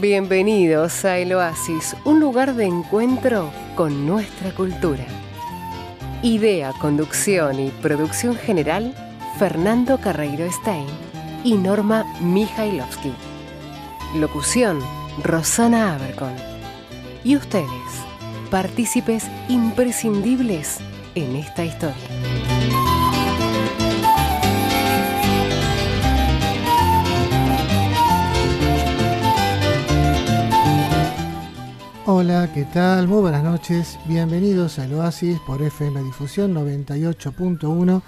Bienvenidos a El Oasis, un lugar de encuentro con nuestra cultura. Idea, conducción y producción general, Fernando Carreiro Stein y Norma Mijailovsky. Locución, Rosana Abercon. Y ustedes, partícipes imprescindibles en esta historia. Hola, ¿qué tal? Muy buenas noches. Bienvenidos al Oasis por FM Difusión 98.1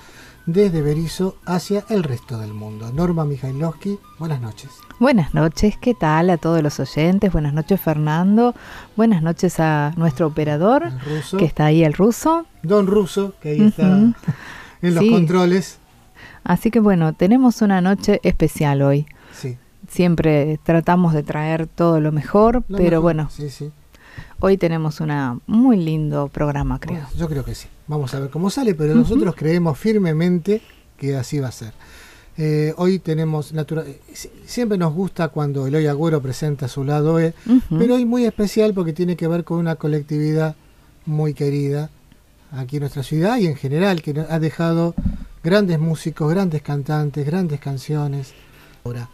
desde Berizo hacia el resto del mundo. Norma Mijailovsky, buenas noches. Buenas noches, ¿qué tal a todos los oyentes? Buenas noches Fernando, buenas noches a nuestro operador que está ahí, el ruso. Don Ruso, que ahí está en los controles. Así que bueno, tenemos una noche especial hoy. Sí. Siempre tratamos de traer todo lo mejor, pero bueno, sí, sí. Hoy tenemos un muy lindo programa, creo. yo creo que sí. Vamos a ver cómo sale, pero nosotros creemos firmemente que así va a ser. Eh, hoy tenemos, siempre nos gusta cuando Eloy Agüero presenta su lado E, pero hoy muy especial porque tiene que ver con una colectividad muy querida aquí en nuestra ciudad y en general, que ha dejado grandes músicos, grandes cantantes, grandes canciones. Ahora,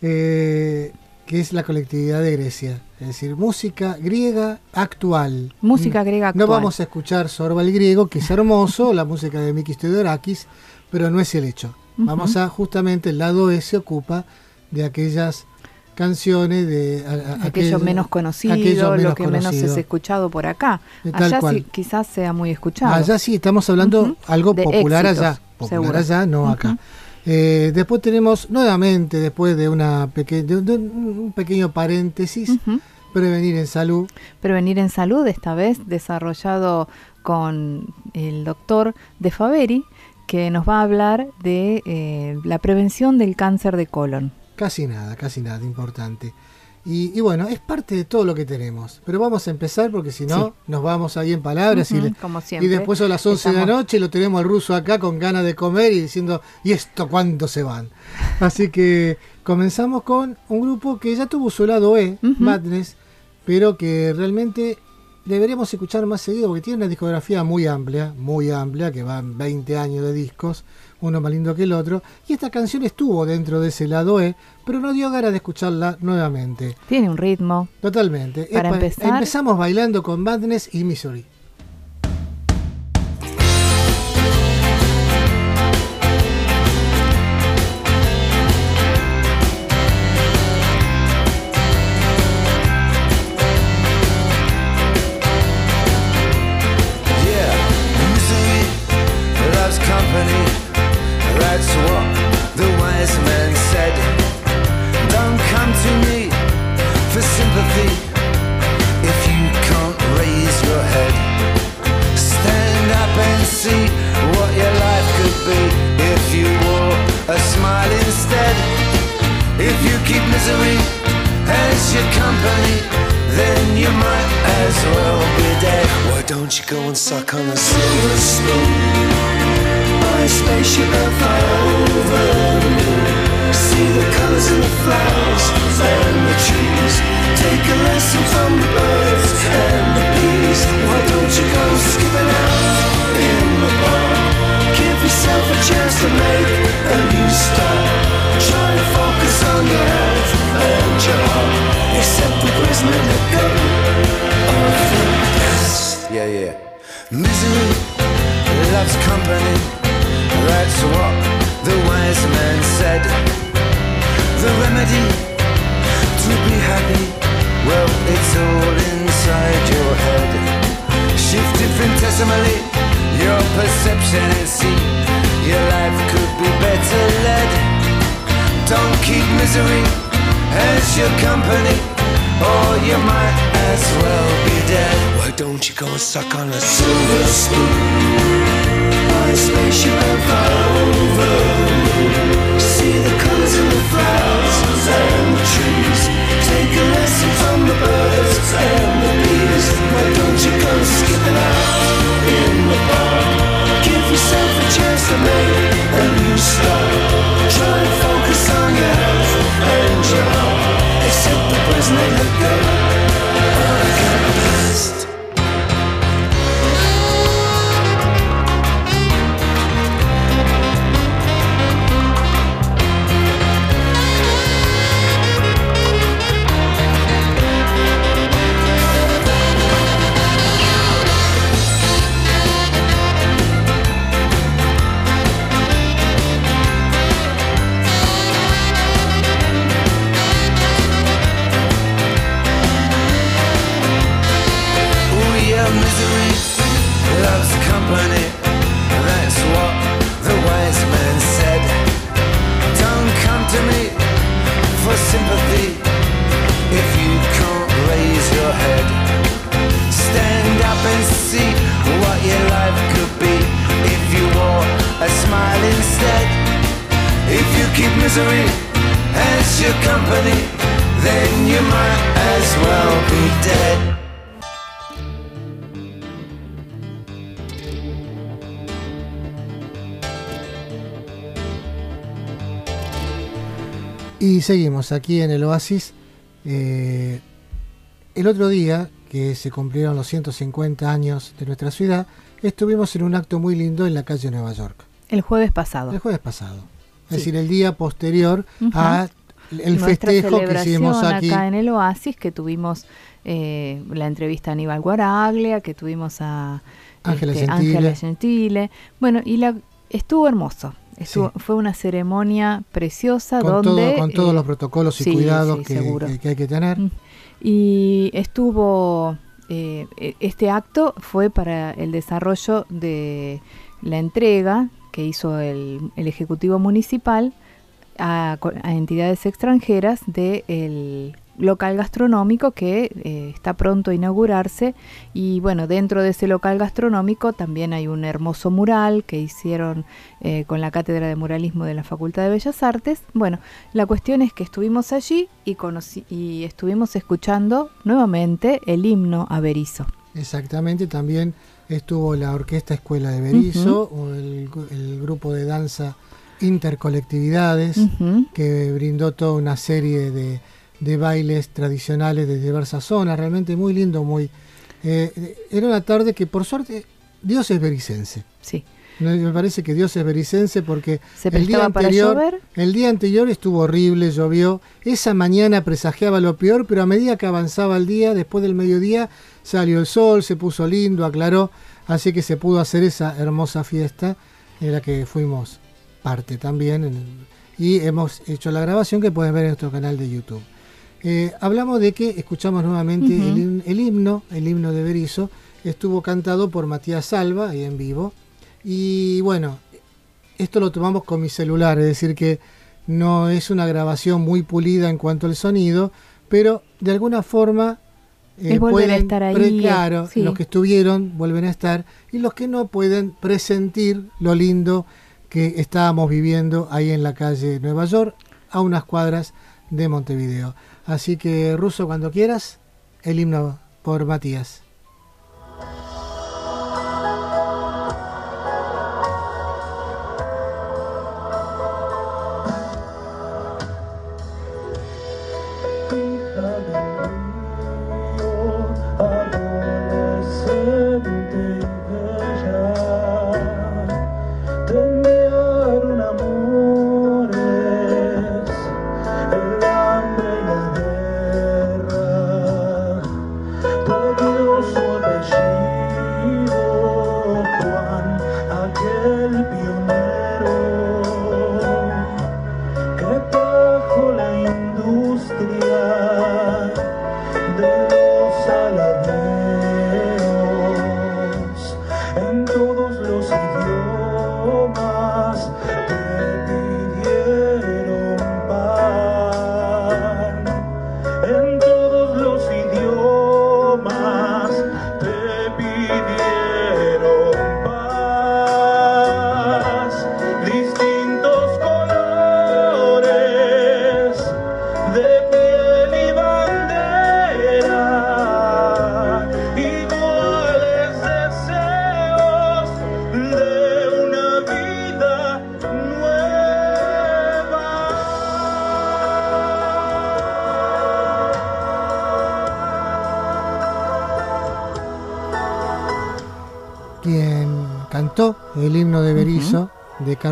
eh, que es la colectividad de Grecia, es decir, música griega actual. Música mm. griega actual. No vamos a escuchar Sorba el griego, que es hermoso, la música de Mikis Theodorakis, pero no es el hecho. Vamos a justamente el lado E se ocupa de aquellas canciones de aquello menos conocido, lo que menos es escuchado por acá. Allá sí, quizás sea muy escuchado. Allá sí, estamos hablando algo popular allá, popular allá, no acá. Eh, después tenemos nuevamente, después de, una un pequeño paréntesis, Prevenir en Salud. Prevenir en Salud, esta vez desarrollado con el doctor De Faveri, que nos va a hablar de eh, la prevención del cáncer de colon. Casi nada, casi nada importante. Y, bueno, es parte de todo lo que tenemos. Pero vamos a empezar porque si no, nos vamos ahí en palabras y, y después a las 11 de la noche lo tenemos al ruso acá con ganas de comer y diciendo, ¿y esto cuándo se van? Así que comenzamos con un grupo que ya tuvo su lado E, Madness, pero que realmente deberíamos escuchar más seguido porque tiene una discografía muy amplia, muy amplia, que van 20 años de discos uno más lindo que el otro, y esta canción estuvo dentro de ese lado E, pero no dio ganas de escucharla nuevamente. Tiene un ritmo. Totalmente. Para empezar... Empezamos bailando con Madness y Misery. Seguimos aquí en el Oasis. Eh, el otro día, que se cumplieron los 150 años de nuestra ciudad, estuvimos en un acto muy lindo en la calle Nueva York. El jueves pasado. El jueves pasado. Es decir, el día posterior a el festejo que hicimos aquí. acá en el Oasis, que tuvimos eh, la entrevista a Aníbal Guaraglia, que tuvimos a Ángela este, Gentile. Bueno, y la estuvo hermoso fue una ceremonia preciosa con donde... con todos los eh, protocolos y cuidados que, hay que tener. Mm. Y estuvo... Eh, e, este acto fue para el desarrollo de la entrega que hizo el, el Ejecutivo Municipal a, a entidades extranjeras del el local gastronómico que eh, está pronto a inaugurarse. Y bueno dentro de ese local gastronómico también hay un hermoso mural que hicieron eh, con la cátedra de muralismo de la Facultad de Bellas Artes. Bueno la cuestión es que estuvimos allí y, y estuvimos escuchando nuevamente el himno a Berizo. Exactamente también estuvo la orquesta escuela de Berizo el, grupo de danza intercolectividades que brindó toda una serie de de bailes tradicionales de diversas zonas, realmente muy lindo, muy... Eh, era una tarde que por suerte Dios es bericense. Sí. Me parece que Dios es bericense porque el día anterior el día anterior estuvo horrible, llovió. Esa mañana presagiaba lo peor, pero a medida que avanzaba el día, después del mediodía, salió el sol, se puso lindo, aclaró, así que se pudo hacer esa hermosa fiesta en la que fuimos parte también y hemos hecho la grabación que pueden ver en nuestro canal de YouTube. Eh, hablamos de que escuchamos nuevamente el, himno, el himno de Berizo, estuvo cantado por Matías Salva ahí en vivo. Y bueno, esto lo tomamos con mi celular, es decir que no es una grabación muy pulida en cuanto al sonido, pero de alguna forma eh, pueden estar ahí. claro, los que estuvieron vuelven a estar y los que no pueden presentir lo lindo que estábamos viviendo ahí en la calle Nueva York, a unas cuadras de Montevideo. Así que, Ruso, cuando quieras, el himno por Matías.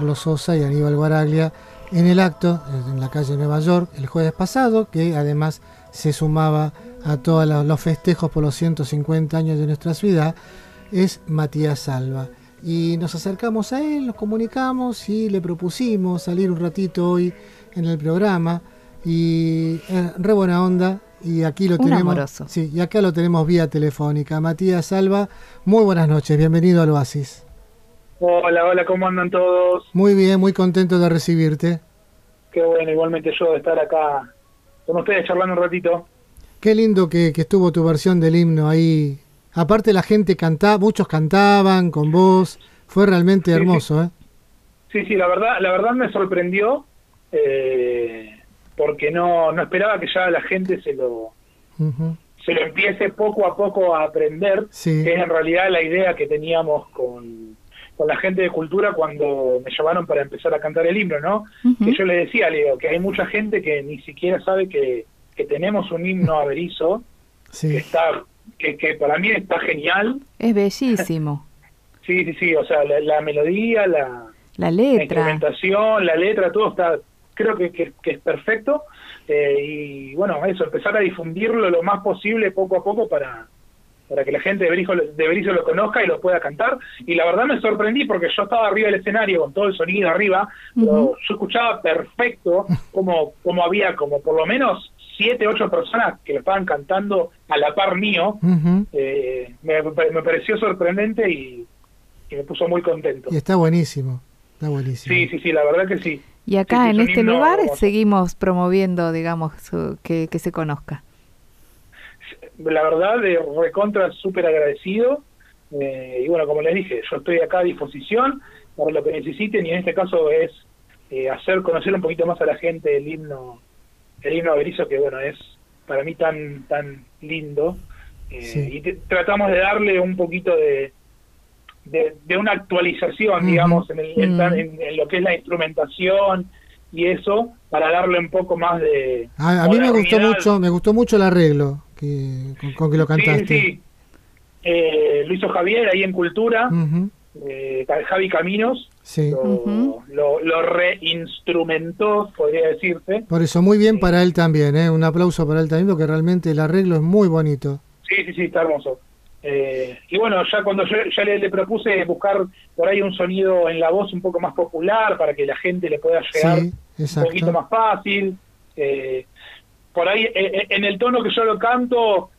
Carlos Sosa y Aníbal Guaraglia en el acto en la calle Nueva York el jueves pasado, que además se sumaba a todos los festejos por los 150 años de nuestra ciudad, es Matías Salva. Y nos acercamos a él, nos comunicamos y le propusimos salir un ratito hoy en el programa. Y eh, re buena onda, y aquí lo tenemos. Sí, y acá lo tenemos vía telefónica. Matías Salva, muy buenas noches, bienvenido al Oasis. Hola, hola, ¿cómo andan todos? Muy bien, muy contento de recibirte. Qué bueno, igualmente yo de estar acá con ustedes charlando un ratito. Qué lindo que, estuvo tu versión del himno ahí. Aparte la gente cantaba, muchos cantaban con vos, fue realmente hermoso, ¿eh? Sí, sí, la verdad, la verdad me sorprendió eh, porque no, no esperaba que ya la gente se lo, se lo empiece poco a poco a aprender, que es en realidad la idea que teníamos con, con la gente de cultura cuando me llamaron para empezar a cantar el himno, ¿no? Que yo le decía, Leo, que hay mucha gente que ni siquiera sabe que, que tenemos un himno averizo, que está que, que para mí está genial. Es bellísimo. sí, sí, sí, o sea, la, melodía, la, la letra, la instrumentación, la letra, todo está, creo que, que, es perfecto. Eh, y bueno, eso, empezar a difundirlo lo más posible poco a poco para, para que la gente de Berizo, de lo conozca y lo pueda cantar. Y la verdad me sorprendí porque yo estaba arriba del escenario con todo el sonido arriba, pero yo escuchaba perfecto como, como había como por lo menos siete, ocho personas que lo estaban cantando a la par mío. Eh, me, pareció sorprendente y, me puso muy contento. Y está buenísimo, está buenísimo. Sí, sí, sí, la verdad que sí. Y acá en este lugar seguimos promoviendo, digamos, que, que se conozca la verdad, de recontra súper agradecido. Eh, y bueno, como les dije, yo estoy acá a disposición para lo que necesiten y en este caso es eh, hacer conocer un poquito más a la gente el himno, el himno Berizo, que bueno, es para mí tan, tan lindo. Eh, y tratamos de darle un poquito de, de, una actualización, digamos, en, en, lo que es la instrumentación y eso, para darle un poco más de... A, a mí me gustó mucho, me gustó mucho el arreglo con, que lo cantaste. Sí, sí. Eh, lo hizo Javier ahí en Cultura, eh, Javi Caminos, lo, reinstrumentó, podría decirse. Por eso, muy bien para él también, ¿eh? un aplauso para él también, porque realmente el arreglo es muy bonito. Sí, sí, sí, está hermoso. Eh, y bueno, ya cuando yo ya le, propuse buscar por ahí un sonido en la voz un poco más popular para que la gente le pueda llegar un poquito más fácil. Eh, por ahí eh, eh, en el tono que yo lo canto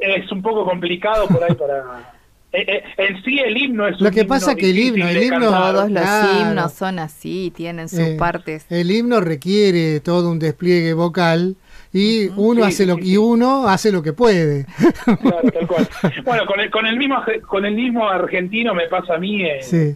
es un poco complicado por ahí para eh, en sí el himno es lo que pasa que el himno el himno todos los himnos son así tienen sus partes. el himno requiere todo un despliegue vocal y uno hace lo y uno hace lo que puede. Claro, tal cual. bueno con el con el mismo con el mismo argentino me pasa a mí sí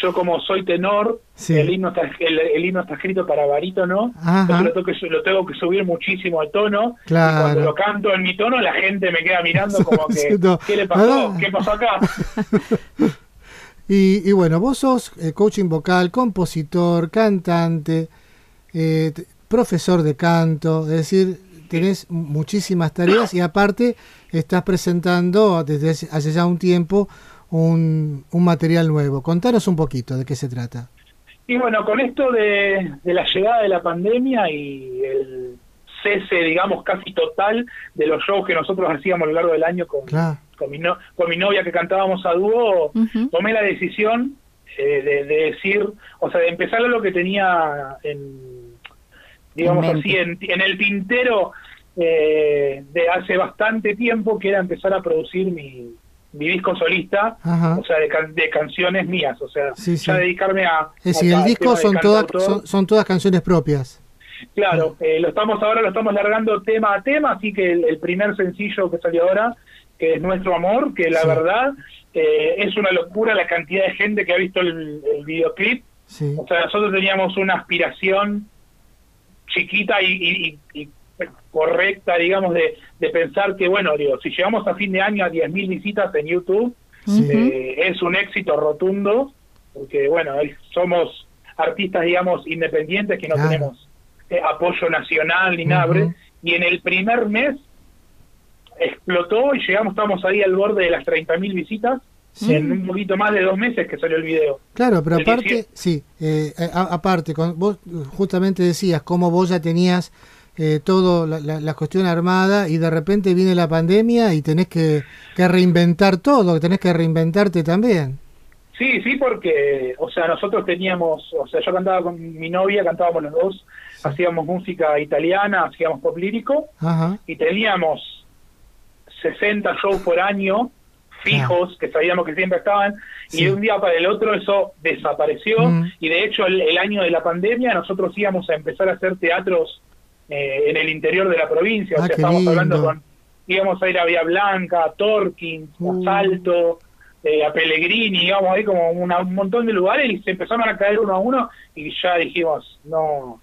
yo como soy tenor, el, himno está, el, himno está escrito para barítono, lo tengo, que, lo tengo que subir muchísimo al tono, y cuando lo canto en mi tono la gente me queda mirando como que, ¿qué le pasó? ¿Qué pasó acá? y, y, bueno, vos sos eh, coaching vocal, compositor, cantante, eh, profesor de canto, es decir, tenés muchísimas tareas y aparte estás presentando desde hace ya un tiempo un, un material nuevo. Contanos un poquito de qué se trata. Y bueno, con esto de, la llegada de la pandemia y el cese, digamos, casi total de los shows que nosotros hacíamos a lo largo del año con, con, mi, con mi novia que cantábamos a dúo, tomé la decisión eh, de, decir, o sea, de empezar lo que tenía en, digamos así, en, el tintero eh, de hace bastante tiempo, que era empezar a producir mi, mi disco solista, o sea, de, canciones mías, o sea, ya dedicarme a... Es decir, el disco son todas, son, todas canciones propias. Claro, eh, lo estamos ahora lo estamos largando tema a tema, así que el, primer sencillo que salió ahora, que es Nuestro Amor, que la verdad eh, es una locura la cantidad de gente que ha visto el, videoclip. O sea, nosotros teníamos una aspiración chiquita y, y correcta, digamos, de, de pensar que, bueno, digo, si llegamos a fin de año a 10.000 visitas en YouTube, eh, es un éxito rotundo, porque, bueno, somos artistas, digamos, independientes que no tenemos eh, apoyo nacional ni nada, y en el primer mes explotó y llegamos, estamos ahí al borde de las 30.000 visitas. En un poquito más de dos meses que salió el video. Claro, pero aparte, sí, eh, aparte, con, vos justamente decías cómo vos ya tenías eh, todo la, la, cuestión armada y de repente viene la pandemia y tenés que, reinventar todo, tenés que reinventarte también. Sí, sí, porque, o sea, nosotros teníamos, o sea, yo cantaba con mi novia, cantábamos los dos, hacíamos música italiana, hacíamos pop lírico, y teníamos 60 shows por año fijos, que sabíamos que siempre estaban, y de un día para el otro eso desapareció, mm. y de hecho el, año de la pandemia nosotros íbamos a empezar a hacer teatros eh, en el interior de la provincia. o ah, sea, estamos hablando con, íbamos a ir a Vía Blanca, a Torquín, a uh. Salto, eh, a Pellegrini, íbamos ahí como un montón de lugares y se empezaron a caer uno a uno y ya dijimos, no,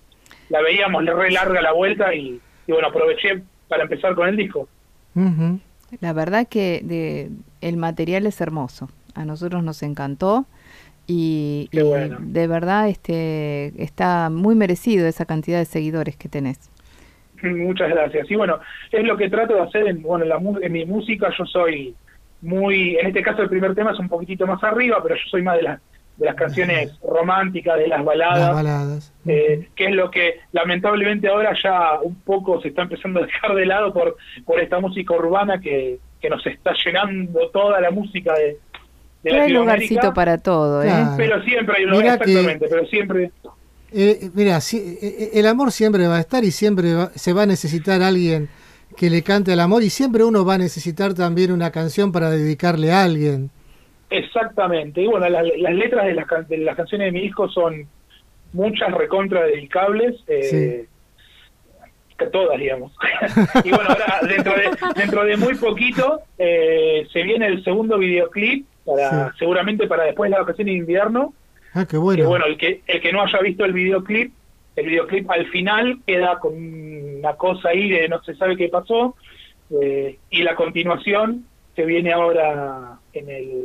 la veíamos re larga la vuelta y, bueno, aproveché para empezar con el disco. La verdad que de, el material es hermoso, a nosotros nos encantó y, de verdad este está muy merecido esa cantidad de seguidores que tenés. Muchas gracias. Y bueno, es lo que trato de hacer en, bueno, en mi música. Yo soy muy, en este caso el primer tema es un poquitito más arriba, pero yo soy más de las de las canciones románticas, de las baladas, eh, que es lo que lamentablemente ahora ya un poco se está empezando a dejar de lado por, por esta música urbana que, que nos está llenando toda la música de, de hay lugarcito para todo, ¿eh? Pero siempre hay un lugar, exactamente, pero siempre... Eh, mira, si, eh, el amor siempre va a estar y siempre se va a necesitar alguien que le cante al amor y siempre uno va a necesitar también una canción para dedicarle a alguien. Exactamente. Y bueno, las letras de las, de las canciones de mi hijo son muchas recontra dedicables. Eh, Todas, digamos. y bueno, ahora dentro de, dentro de muy poquito eh, se viene el segundo videoclip, para seguramente para después de la ocasión de invierno. Ah, qué bueno. Que bueno, el que, el que no haya visto el videoclip, el videoclip al final queda con una cosa ahí de no se sabe qué pasó. Eh, y la continuación se viene ahora en el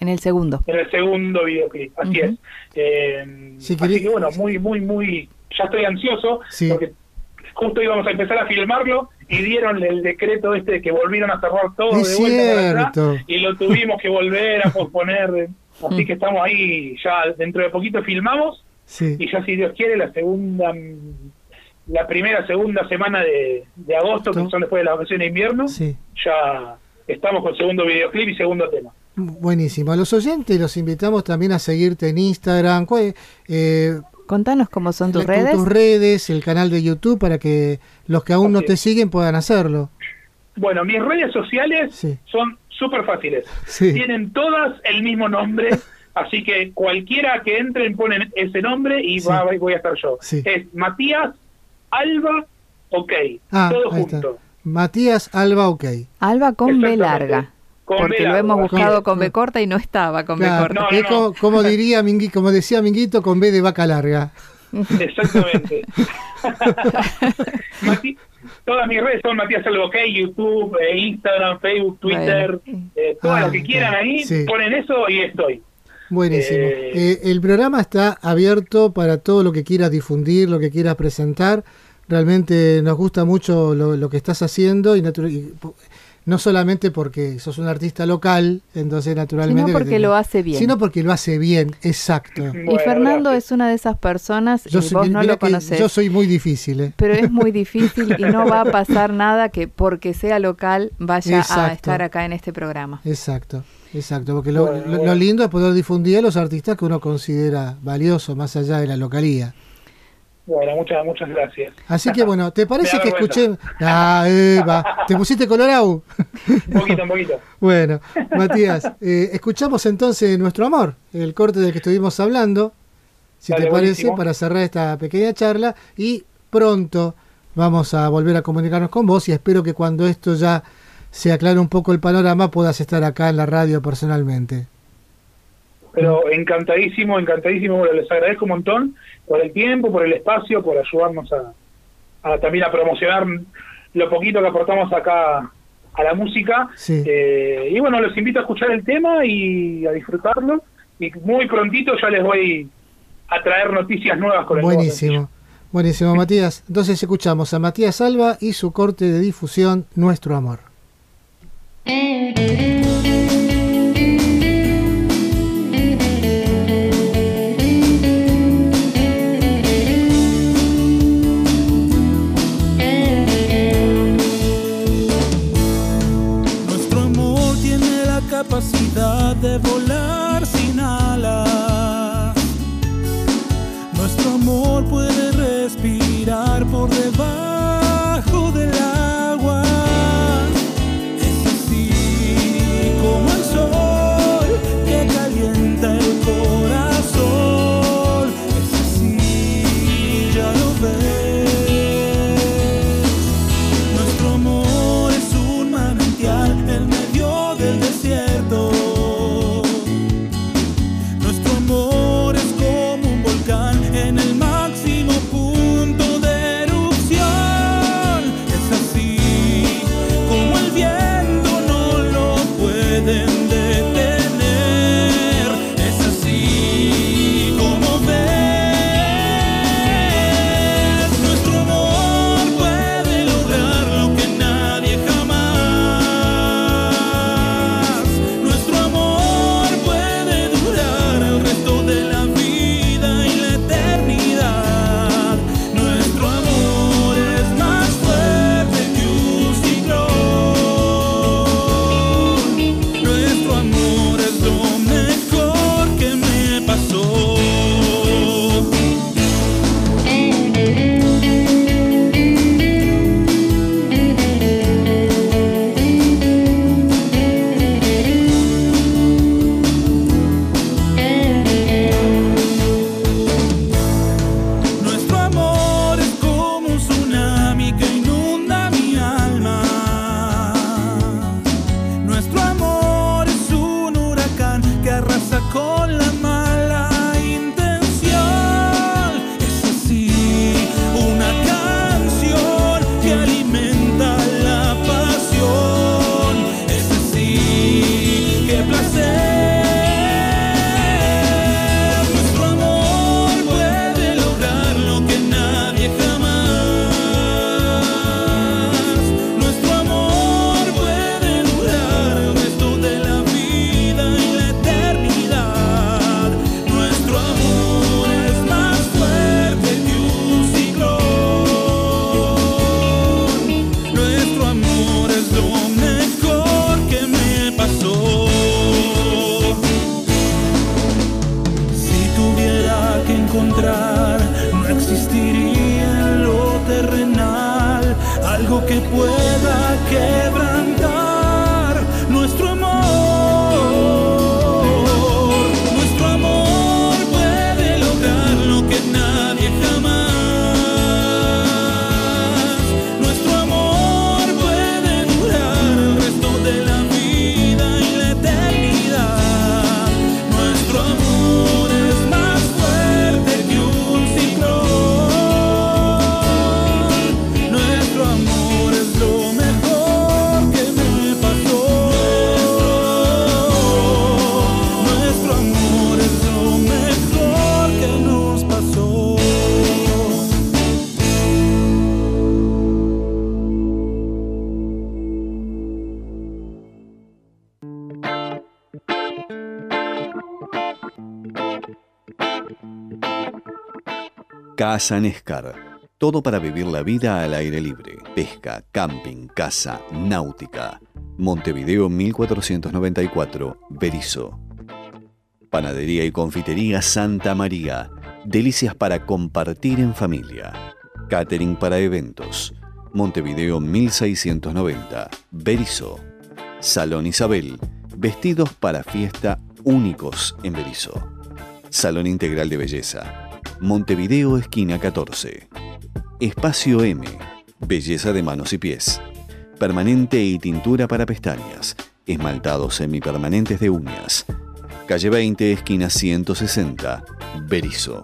en el segundo en el segundo videoclip así es eh, así que bueno muy muy muy ya estoy ansioso porque justo íbamos a empezar a filmarlo y dieron el decreto este de que volvieron a cerrar todo de vuelta y lo tuvimos que volver a posponer así que estamos ahí ya dentro de poquito filmamos y ya si Dios quiere la segunda la primera segunda semana de, de agosto que son después de la vacaciones de invierno ya estamos con segundo videoclip y segundo tema. Buenísimo. A los oyentes los invitamos también a seguirte en Instagram. Eh, Contanos cómo son tus redes. Tus redes, el canal de YouTube, para que los que aún no te siguen puedan hacerlo. Bueno, mis redes sociales son súper fáciles. Tienen todas el mismo nombre, así que cualquiera que entre ponen ese nombre y va, voy a estar yo. Es Matías Alba OK, ah, todo junto. Matías Alba OK. Alba con B larga. Porque lo hemos buscado con, B corta y no estaba con B corta. Como, diría como decía Minguito, con B de vaca larga. Exactamente. todas mis redes son Matías OK, YouTube, eh, Instagram, Facebook, Twitter, eh, todo lo que ah, quieran ahí, ponen eso y estoy. Buenísimo. Eh, el programa está abierto para todo lo que quieras difundir, lo que quieras presentar. Realmente nos gusta mucho lo, que estás haciendo y, no solamente porque sos un artista local, entonces naturalmente... Sino porque lo hace bien. Sino porque lo hace bien, exacto. y Fernando es una de esas personas, y vos no lo conoces. Yo soy muy difícil. ¿eh? Pero es muy difícil y no va a pasar nada que porque sea local vaya a estar acá en este programa. Exacto. Exacto, porque lo, lo, lindo es poder difundir a los artistas que uno considera valiosos más allá de la localía. Bueno, muchas, muchas gracias. Así que bueno, ¿te parece que escuché? Ah, Eva, ¿te pusiste colorado? un poquito, un poquito. Bueno, Matías, eh, escuchamos entonces Nuestro Amor, el corte del que estuvimos hablando, si te parece, para cerrar esta pequeña charla y pronto vamos a volver a comunicarnos con vos y espero que cuando esto ya se aclare un poco el panorama puedas estar acá en la radio personalmente. Pero encantadísimo, encantadísimo, bueno, les agradezco un montón por el tiempo, por el espacio, por ayudarnos a, también a promocionar lo poquito que aportamos acá a la música. Eh, y bueno, los invito a escuchar el tema y a disfrutarlo. Y muy prontito ya les voy a traer noticias nuevas con el Buenísimo. Buenísimo, Matías. Entonces escuchamos a Matías Alba y su corte de difusión Nuestro Amor. De Casa Nescar. Todo para vivir la vida al aire libre. Pesca, camping, casa, náutica. Montevideo 1494, Berizo. Panadería y confitería Santa María. Delicias para compartir en familia. Catering para eventos. Montevideo 1690, Berizo. Salón Isabel. Vestidos para fiesta únicos en Berizo. Salón Integral de Belleza Montevideo, esquina 14. Espacio M. Belleza de manos y pies. Permanente y tintura para pestañas. Esmaltados semipermanentes de uñas. Calle 20, esquina 160. Berizo.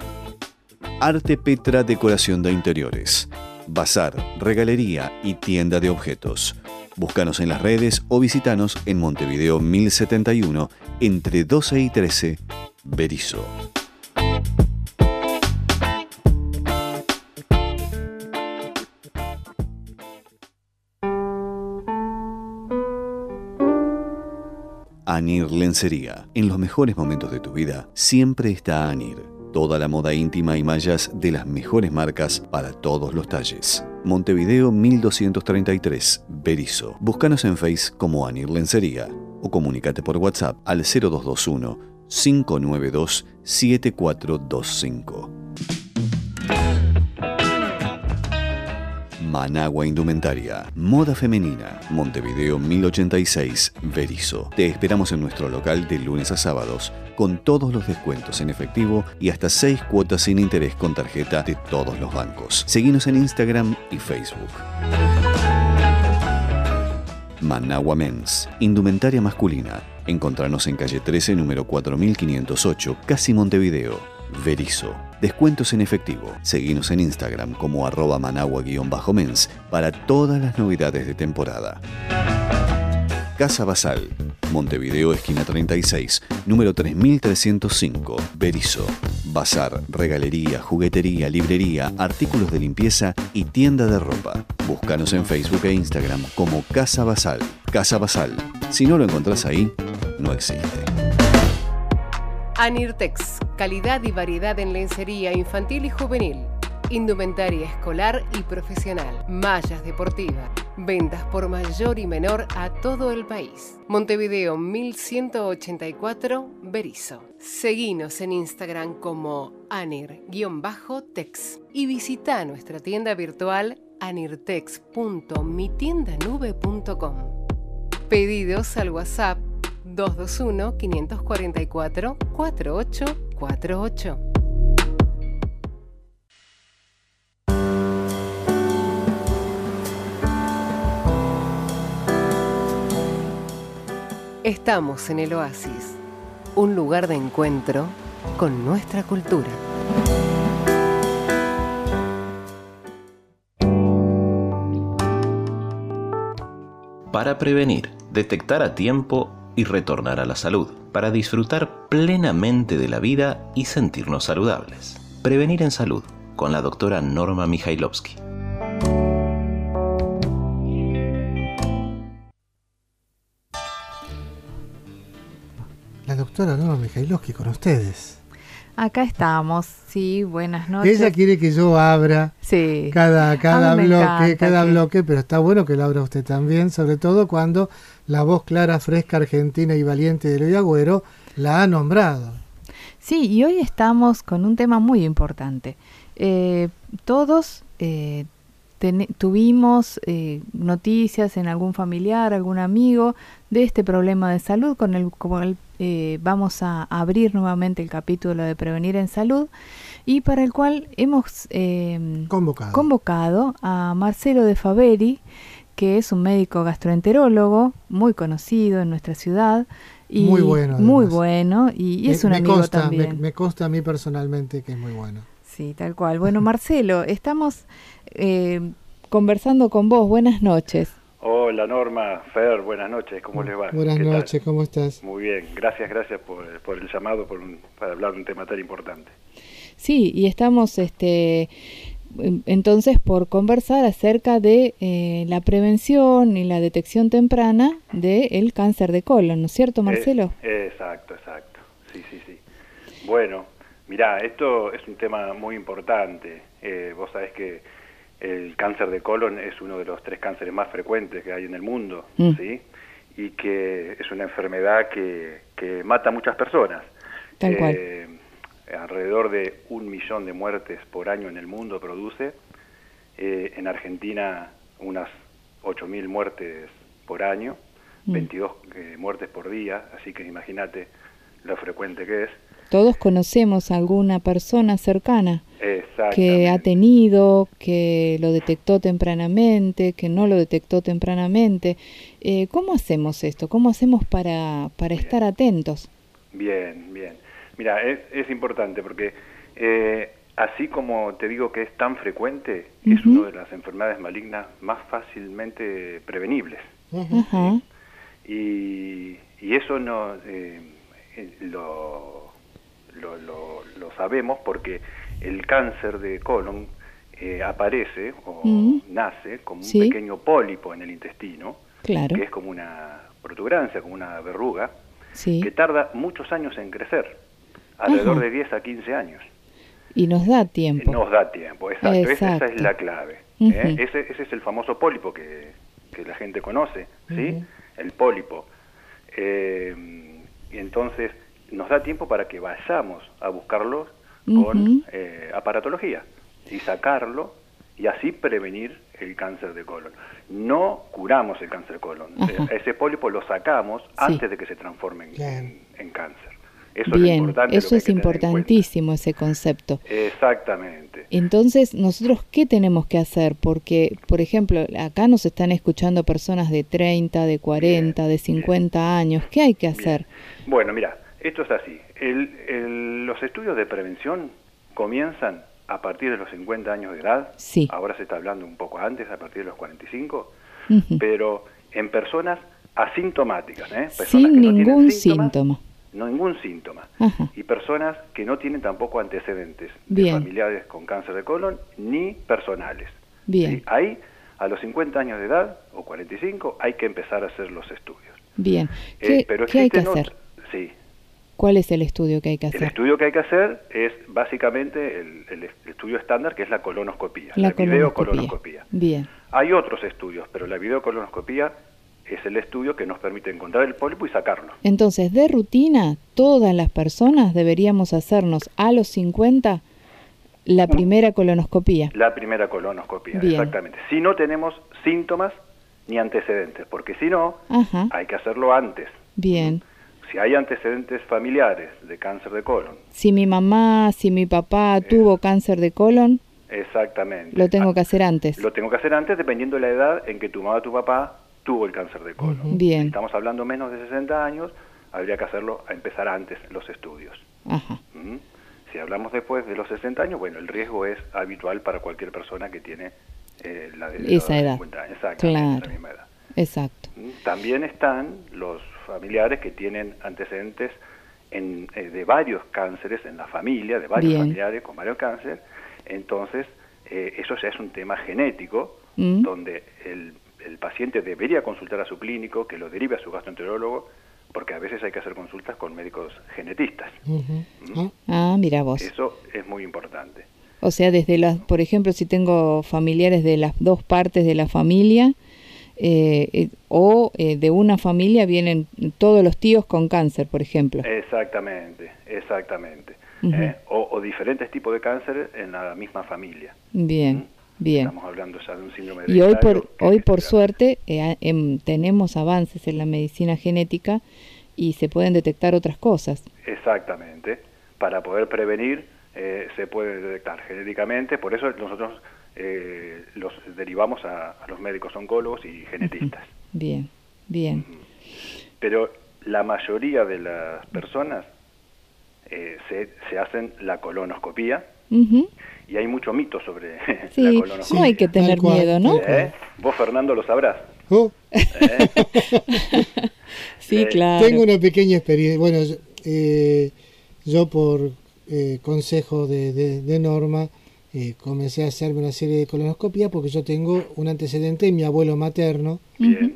Arte Petra Decoración de Interiores. Bazar, regalería y tienda de objetos. Búscanos en las redes o visitanos en Montevideo 1071 entre 12 y 13. Berizo. Anir Lencería. En los mejores momentos de tu vida, siempre está Anir. Toda la moda íntima y mallas de las mejores marcas para todos los talles. Montevideo 1233, Berizo. Búscanos en Face como Anir Lencería o comunícate por WhatsApp al 0221 592 7425. Managua Indumentaria, Moda Femenina, Montevideo 1086, Berizo. Te esperamos en nuestro local de lunes a sábados, con todos los descuentos en efectivo y hasta 6 cuotas sin interés con tarjeta de todos los bancos. Seguimos en Instagram y Facebook. Managua Men's, Indumentaria Masculina. Encontrarnos en calle 13, número 4508, casi Montevideo. Verizo. Descuentos en efectivo. Seguimos en Instagram como arroba managua-mens para todas las novedades de temporada. Casa Basal, Montevideo, esquina 36, número 3305, Berizo. Bazar, regalería, juguetería, librería, artículos de limpieza y tienda de ropa. Búscanos en Facebook e Instagram como Casa Basal. Casa Basal. Si no lo encontrás ahí, no existe. Anirtex, calidad y variedad en lencería infantil y juvenil. Indumentaria escolar y profesional. Mallas deportivas. Ventas por mayor y menor a todo el país. Montevideo 1184, Berizo. Seguinos en Instagram como anir-tex y visita nuestra tienda virtual anirtex.mitiendanube.com. Pedidos al WhatsApp 221-544-4848. Estamos en el Oasis, un lugar de encuentro con nuestra cultura. Para prevenir, detectar a tiempo y retornar a la salud, para disfrutar plenamente de la vida y sentirnos saludables. Prevenir en salud, con la doctora Norma Mijailovsky. La doctora Norma Mijailovsky con ustedes. Acá estamos, sí, buenas noches. Ella quiere que yo abra cada, cada bloque, cada bloque, pero está bueno que lo abra usted también, sobre todo cuando la voz clara, fresca, argentina y valiente de Eloy Agüero la ha nombrado. Sí, y hoy estamos con un tema muy importante. Eh, todos eh, tuvimos eh, noticias en algún familiar, algún amigo de este problema de salud con el cual eh, vamos a abrir nuevamente el capítulo de Prevenir en Salud y para el cual hemos em, convocado. convocado a Marcelo de Faveri, que es un médico gastroenterólogo muy conocido en nuestra ciudad. Y muy bueno. Muy bueno y, es un amigo también. me consta a mí personalmente que es muy bueno. Sí, tal cual. Bueno, Marcelo, estamos eh, conversando con vos. Buenas noches. Hola Norma, Fer, buenas noches, ¿cómo les va? Buenas noches, ¿cómo estás? Muy bien, gracias, gracias por, el llamado por para hablar de un tema tan importante. Sí, y estamos este, entonces por conversar acerca de eh, la prevención y la detección temprana del cáncer de colon, ¿no es cierto, Marcelo? exacto, exacto, sí, sí, sí. Bueno, Mirá, esto es un tema muy importante. Eh, vos sabés que el cáncer de colon es uno de los tres cánceres más frecuentes que hay en el mundo, mm. ¿sí? Y que es una enfermedad que, que mata a muchas personas. eh, Alrededor de un millón de muertes por año en el mundo produce. Eh, en Argentina unas 8.000 muertes por año, 22 mm. eh, muertes por día, así que imagínate lo frecuente que es. Todos conocemos a alguna persona cercana que ha tenido, que lo detectó tempranamente, que no lo detectó tempranamente. Eh, ¿Cómo hacemos esto? ¿Cómo hacemos para, para estar atentos? Bien, bien. Mira, es, es importante porque eh, así como te digo que es tan frecuente, es una de las enfermedades malignas más fácilmente prevenibles. y, y, eso no eh, lo lo, lo, sabemos porque el cáncer de colon eh, aparece o mm. nace como un pequeño pólipo en el intestino, que es como una protuberancia, como una verruga, que tarda muchos años en crecer, alrededor de 10 a 15 años. Y nos da tiempo. Nos da tiempo, exacto. Esa, es la clave. ¿eh? ese, ese, es el famoso pólipo que, que la gente conoce, ¿sí? El pólipo. Eh, y entonces nos da tiempo para que vayamos a buscarlo con eh, aparatología y sacarlo y así prevenir el cáncer de colon. No curamos el cáncer de colon. Eh, ese pólipo lo sacamos antes de que se transforme en, cáncer. Eso es, importante eso es importantísimo ese concepto. Exactamente. Entonces, nosotros qué tenemos que hacer? Porque, por ejemplo, acá nos están escuchando personas de 30, de 40, de 50 años. ¿Qué hay que hacer? Bueno, mira, esto es así. los estudios de prevención comienzan a partir de los 50 años de edad. Sí. Ahora se está hablando un poco antes, a partir de los 45, pero en personas asintomáticas, ¿eh? Sin ningún síntoma. No ningún síntoma. Y personas que no tienen tampoco antecedentes familiares con cáncer de colon ni personales. Bien. Ahí, a los 50 años de edad o 45, hay que empezar a hacer los estudios. Bien. Eh, ¿Qué, ¿qué hay que hacer? Sí. ¿Cuál es el estudio que hay que hacer? El estudio que hay que hacer es básicamente el, estudio estándar, que es la colonoscopía, la, videocolonoscopía. Bien. Hay otros estudios, pero la videocolonoscopía es el estudio que nos permite encontrar el pólipo y sacarlo. Entonces, de rutina, todas las personas deberíamos hacernos a los 50 la primera colonoscopía. La primera colonoscopía, exactamente. Si no tenemos síntomas ni antecedentes, porque si no, hay que hacerlo antes. Bien si hay antecedentes familiares de cáncer de colon. Si mi mamá, si mi papá tuvo cáncer de colon. Exactamente. Lo tengo que hacer antes. Lo tengo que hacer antes dependiendo de la edad en que tu mamá o tu papá tuvo el cáncer de colon. Bien. Si estamos hablando menos de 60 años, habría que hacerlo a empezar antes los estudios. Ajá. Si hablamos después de los 60 años, bueno, el riesgo es habitual para cualquier persona que tiene eh, la de esa edad. 50 años. Exacto. Claro. La misma edad. Exacto. También están los familiares que tienen antecedentes en, eh, de varios cánceres en la familia, de varios familiares con varios cánceres, entonces eh, eso ya es un tema genético, mm. donde el, el, paciente debería consultar a su clínico, que lo derive a su gastroenterólogo, porque a veces hay que hacer consultas con médicos genetistas. ¿Mm? Ah, mira vos. Eso es muy importante. O sea, desde las, por ejemplo, si tengo familiares de las dos partes de la familia, eh, eh, o eh, de una familia vienen todos los tíos con cáncer, por ejemplo. Exactamente, exactamente. o, diferentes tipos de cáncer en la misma familia. Bien. Bien. Estamos hablando ya de un síndrome de Y hoy por, hoy por suerte eh, em, tenemos avances en la medicina genética y se pueden detectar otras cosas. Exactamente. Para poder prevenir eh, se puede detectar genéticamente, por eso nosotros eh, los derivamos a, los médicos oncólogos y genetistas. Bien, bien. Pero la mayoría de las personas se, se hacen la colonoscopía, y hay mucho mito sobre la colonoscopia. No hay que tener miedo, ¿no? ¿Eh? Vos, Fernando, lo sabrás. Oh. ¿Eh? sí, eh, claro. Tengo una pequeña experiencia. Bueno, yo por consejo de, de Norma comencé a hacerme una serie de colonoscopias porque yo tengo un antecedente de mi abuelo materno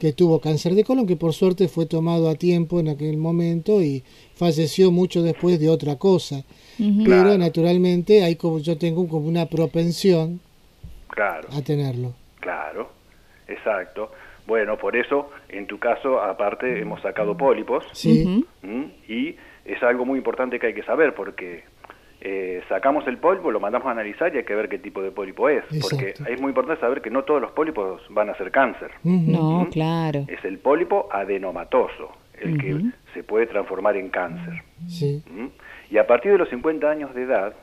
que tuvo cáncer de colon, que por suerte fue tomado a tiempo en aquel momento y falleció mucho después de otra cosa. Pero naturalmente hay como yo tengo como una propensión claro. a tenerlo. Claro, exacto. Bueno, por eso, en tu caso, aparte, hemos sacado pólipos. Sí. Y es algo muy importante que hay que saber, porque eh, sacamos el pólipo, lo mandamos a analizar y hay que ver qué tipo de pólipo es. Porque es muy importante saber que no todos los pólipos van a ser cáncer. No, claro. Es el pólipo adenomatoso, el que se puede transformar en cáncer. Sí. Y a partir de los 50 años de edad,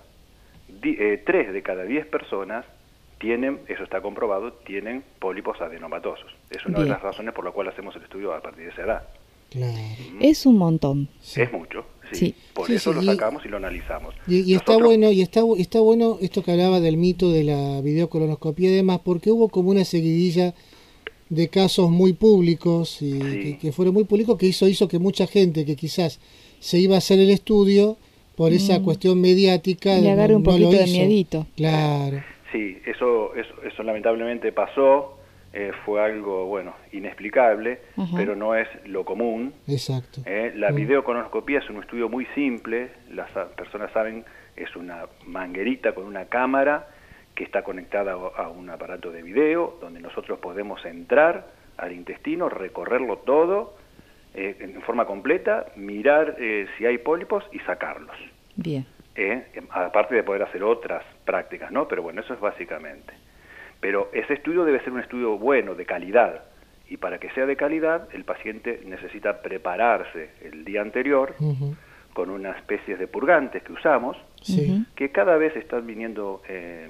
eh, 3 de cada 10 personas tienen, eso está comprobado, tienen pólipos adenomatosos. Es una de las razones por la cual hacemos el estudio a partir de esa edad. Claro. Es un montón. Es mucho. Sí. Por eso lo sacamos y, lo analizamos. Y, está bueno, y está, está bueno esto que hablaba del mito de la videocolonoscopia y demás, porque hubo como una seguidilla de casos muy públicos y que, fueron muy públicos que hizo, hizo que mucha gente que quizás se iba a hacer el estudio por esa mm. cuestión mediática le agarre un poquito de miedito. Claro. Sí, eso, eso, eso lamentablemente pasó eh, fue algo, bueno, inexplicable, pero no es lo común. Exacto. Eh, la videoconoscopía es un estudio muy simple, las personas saben, es una manguerita con una cámara que está conectada a un aparato de video, donde nosotros podemos entrar al intestino, recorrerlo todo eh, en forma completa, mirar si hay pólipos y sacarlos. Bien. aparte de poder hacer otras prácticas, ¿no? Pero bueno, eso es básicamente. Pero ese estudio debe ser un estudio bueno, de calidad. Y para que sea de calidad, el paciente necesita prepararse el día anterior con unas especies de purgantes que usamos, que cada vez están viniendo eh,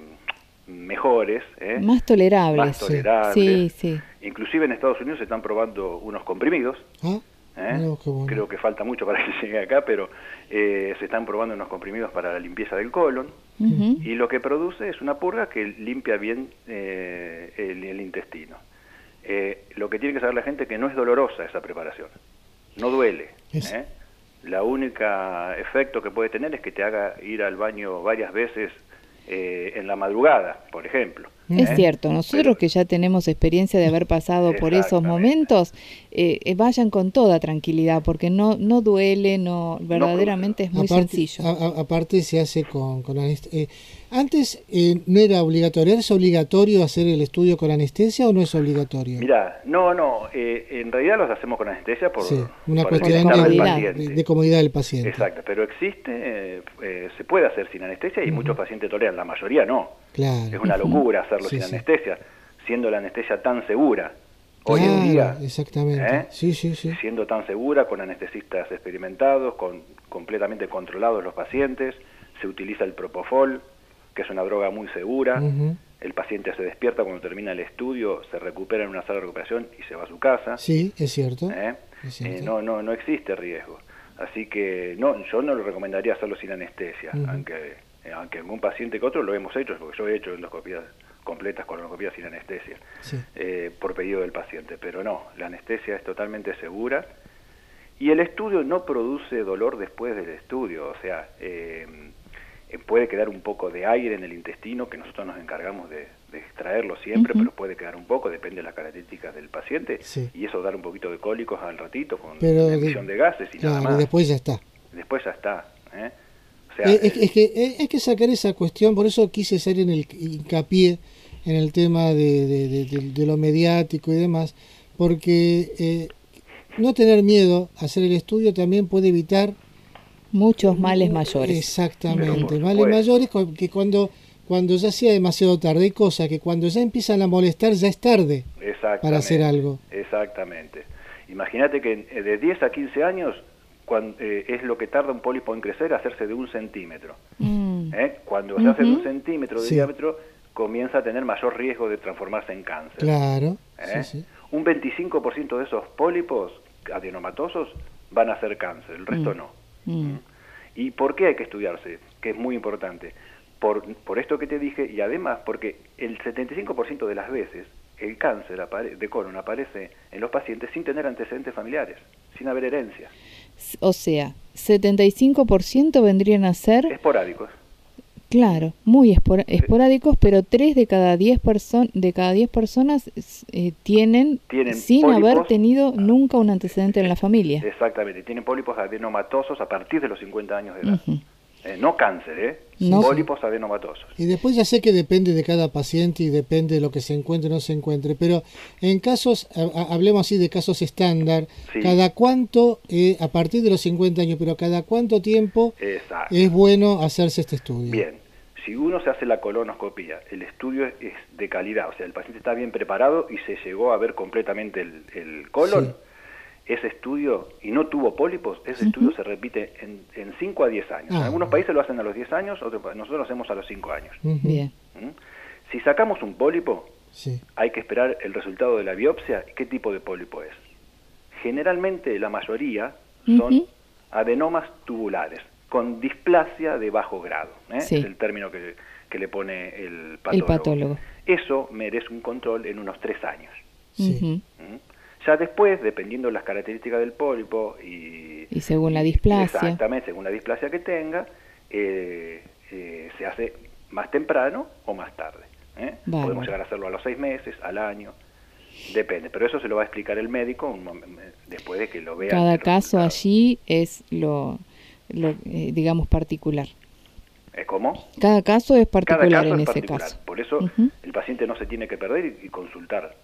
mejores. ¿eh? Más tolerables. Más tolerables. Inclusive en Estados Unidos se están probando unos comprimidos. ¿Ah? ¿Eh? Creo que falta mucho para que llegue acá, pero eh, se están probando unos comprimidos para la limpieza del colon y lo que produce es una purga que limpia bien eh, el, intestino. lo que tiene que saber la gente es que no es dolorosa esa preparación, no duele. La única efecto que puede tener es que te haga ir al baño varias veces en la madrugada, por ejemplo. Es ¿Eh? cierto, nosotros que ya tenemos experiencia de haber pasado por esos momentos, eh, eh, vayan con toda tranquilidad, porque no no duele, no verdaderamente es muy sencillo. aparte se hace con, con antes eh, no era obligatorio, ¿es obligatorio hacer el estudio con anestesia o no es obligatorio? Mira, no, no, eh, en realidad los hacemos con anestesia por una cuestión de comodidad. De, comodidad del paciente. Exacto, pero existe, eh, se puede hacer sin anestesia y muchos pacientes toleran, la mayoría no. Claro. Es una locura hacerlo sin anestesia, siendo la anestesia tan segura. Hoy en día, exactamente. Sí, sí, sí. Siendo tan segura, con anestesistas experimentados, con completamente controlados los pacientes, se utiliza el propofol, que es una droga muy segura. El paciente se despierta cuando termina el estudio, se recupera en una sala de recuperación y se va a su casa. Sí, es cierto. ¿Eh? Eh, no, no, no existe riesgo. Así que no, yo no lo recomendaría hacerlo sin anestesia, aunque, eh, aunque algún paciente que otro lo hemos hecho, porque yo he hecho endoscopías completas con endoscopías sin anestesia, por pedido del paciente. Pero no, la anestesia es totalmente segura y el estudio no produce dolor después del estudio. O sea, eh, eh, puede quedar un poco de aire en el intestino, que nosotros nos encargamos de, extraerlo siempre, pero puede quedar un poco, depende de las características del paciente, y eso dar un poquito de cólicos al ratito con emisión de, gases y nada más. después ya está. Después ya está. ¿eh? Eh, es, que hay que sacar esa cuestión, por eso quise hacer en el hincapié en el tema de, de lo mediático y demás, porque no tener miedo a hacer el estudio también puede evitar Muchos males mayores. Exactamente, males mayores que cuando cuando ya sea demasiado tarde. Hay cosas que cuando ya empiezan a molestar ya es tarde para hacer algo. Exactamente. Imagínate que eh, de 10 a 15 años cuando, eh, es lo que tarda un pólipo en crecer, hacerse de un centímetro. Mm. ¿Eh? Cuando se hace de un centímetro de diámetro, comienza a tener mayor riesgo de transformarse en cáncer. Claro. Un 25% de esos pólipos adenomatosos van a ser cáncer, el resto mm. no. Mm. ¿Y por qué hay que estudiarse? Que es muy importante. Por, por esto que te dije y además porque el 75% de las veces el cáncer de colon aparece en los pacientes sin tener antecedentes familiares, sin haber herencia. O sea, 75% vendrían a ser... Esporádicos. Claro, muy esporádicos, pero 3 de cada 10 de cada 10 personas eh, tienen, sin haber tenido nunca un antecedente en la familia. Exactamente, tienen pólipos adenomatosos a partir de los 50 años de edad. Eh, no cáncer, ¿eh? Pólipos adenomatosos. Y después ya sé que depende de cada paciente y depende de lo que se encuentre o no se encuentre, pero en casos, hablemos así de casos estándar, ¿cada cuánto, eh, a partir de los 50 años, pero cada cuánto tiempo es bueno hacerse este estudio? Bien, si uno se hace la colonoscopia, el estudio es de calidad, o sea, el paciente está bien preparado y se llegó a ver completamente el, el colon ese estudio y no tuvo pólipos, ese estudio se repite en 5 a 10 años. en ah, algunos países lo hacen a los 10 años, otros, nosotros lo hacemos a los 5 años. Bien. ¿Mm? Si sacamos un pólipo, hay que esperar el resultado de la biopsia y qué tipo de pólipo es. Generalmente la mayoría son adenomas tubulares, con displasia de bajo grado. ¿eh? Es el término que, le pone el patólogo. el patólogo. Eso merece un control en unos 3 años. Sí. ¿Mm? Ya después, dependiendo de las características del pólipo y, y según la displasia. Exactamente, según la displasia que tenga, eh, eh, se hace más temprano o más tarde. ¿eh? Podemos llegar a hacerlo a los seis meses, al año, depende. Pero eso se lo va a explicar el médico después de que lo vea. Cada caso allí es lo, lo digamos, particular. ¿Cómo? Cada caso es particular en ese caso. Por eso el paciente no se tiene que perder y consultar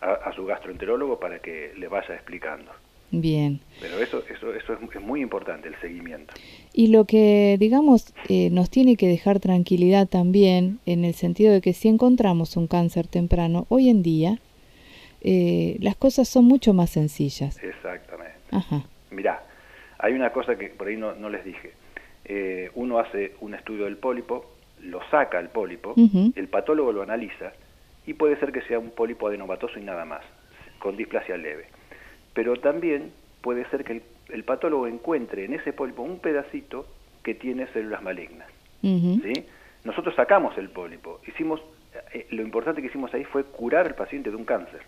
a, su gastroenterólogo para que le vaya explicando. Bien. Pero eso, eso, eso es, muy importante, el seguimiento. Y lo que, digamos, eh, nos tiene que dejar tranquilidad también, en el sentido de que si encontramos un cáncer temprano, hoy en día, eh, las cosas son mucho más sencillas. Exactamente. Ajá. Mirá, hay una cosa que por ahí no, no les dije. Eh, uno hace un estudio del pólipo, lo saca el pólipo, el patólogo lo analiza y puede ser que sea un pólipo adenomatoso y nada más, con displasia leve. Pero también puede ser que el, patólogo encuentre en ese pólipo un pedacito que tiene células malignas. ¿sí? Nosotros sacamos el pólipo, hicimos eh, lo importante que hicimos ahí fue curar al paciente de un cáncer.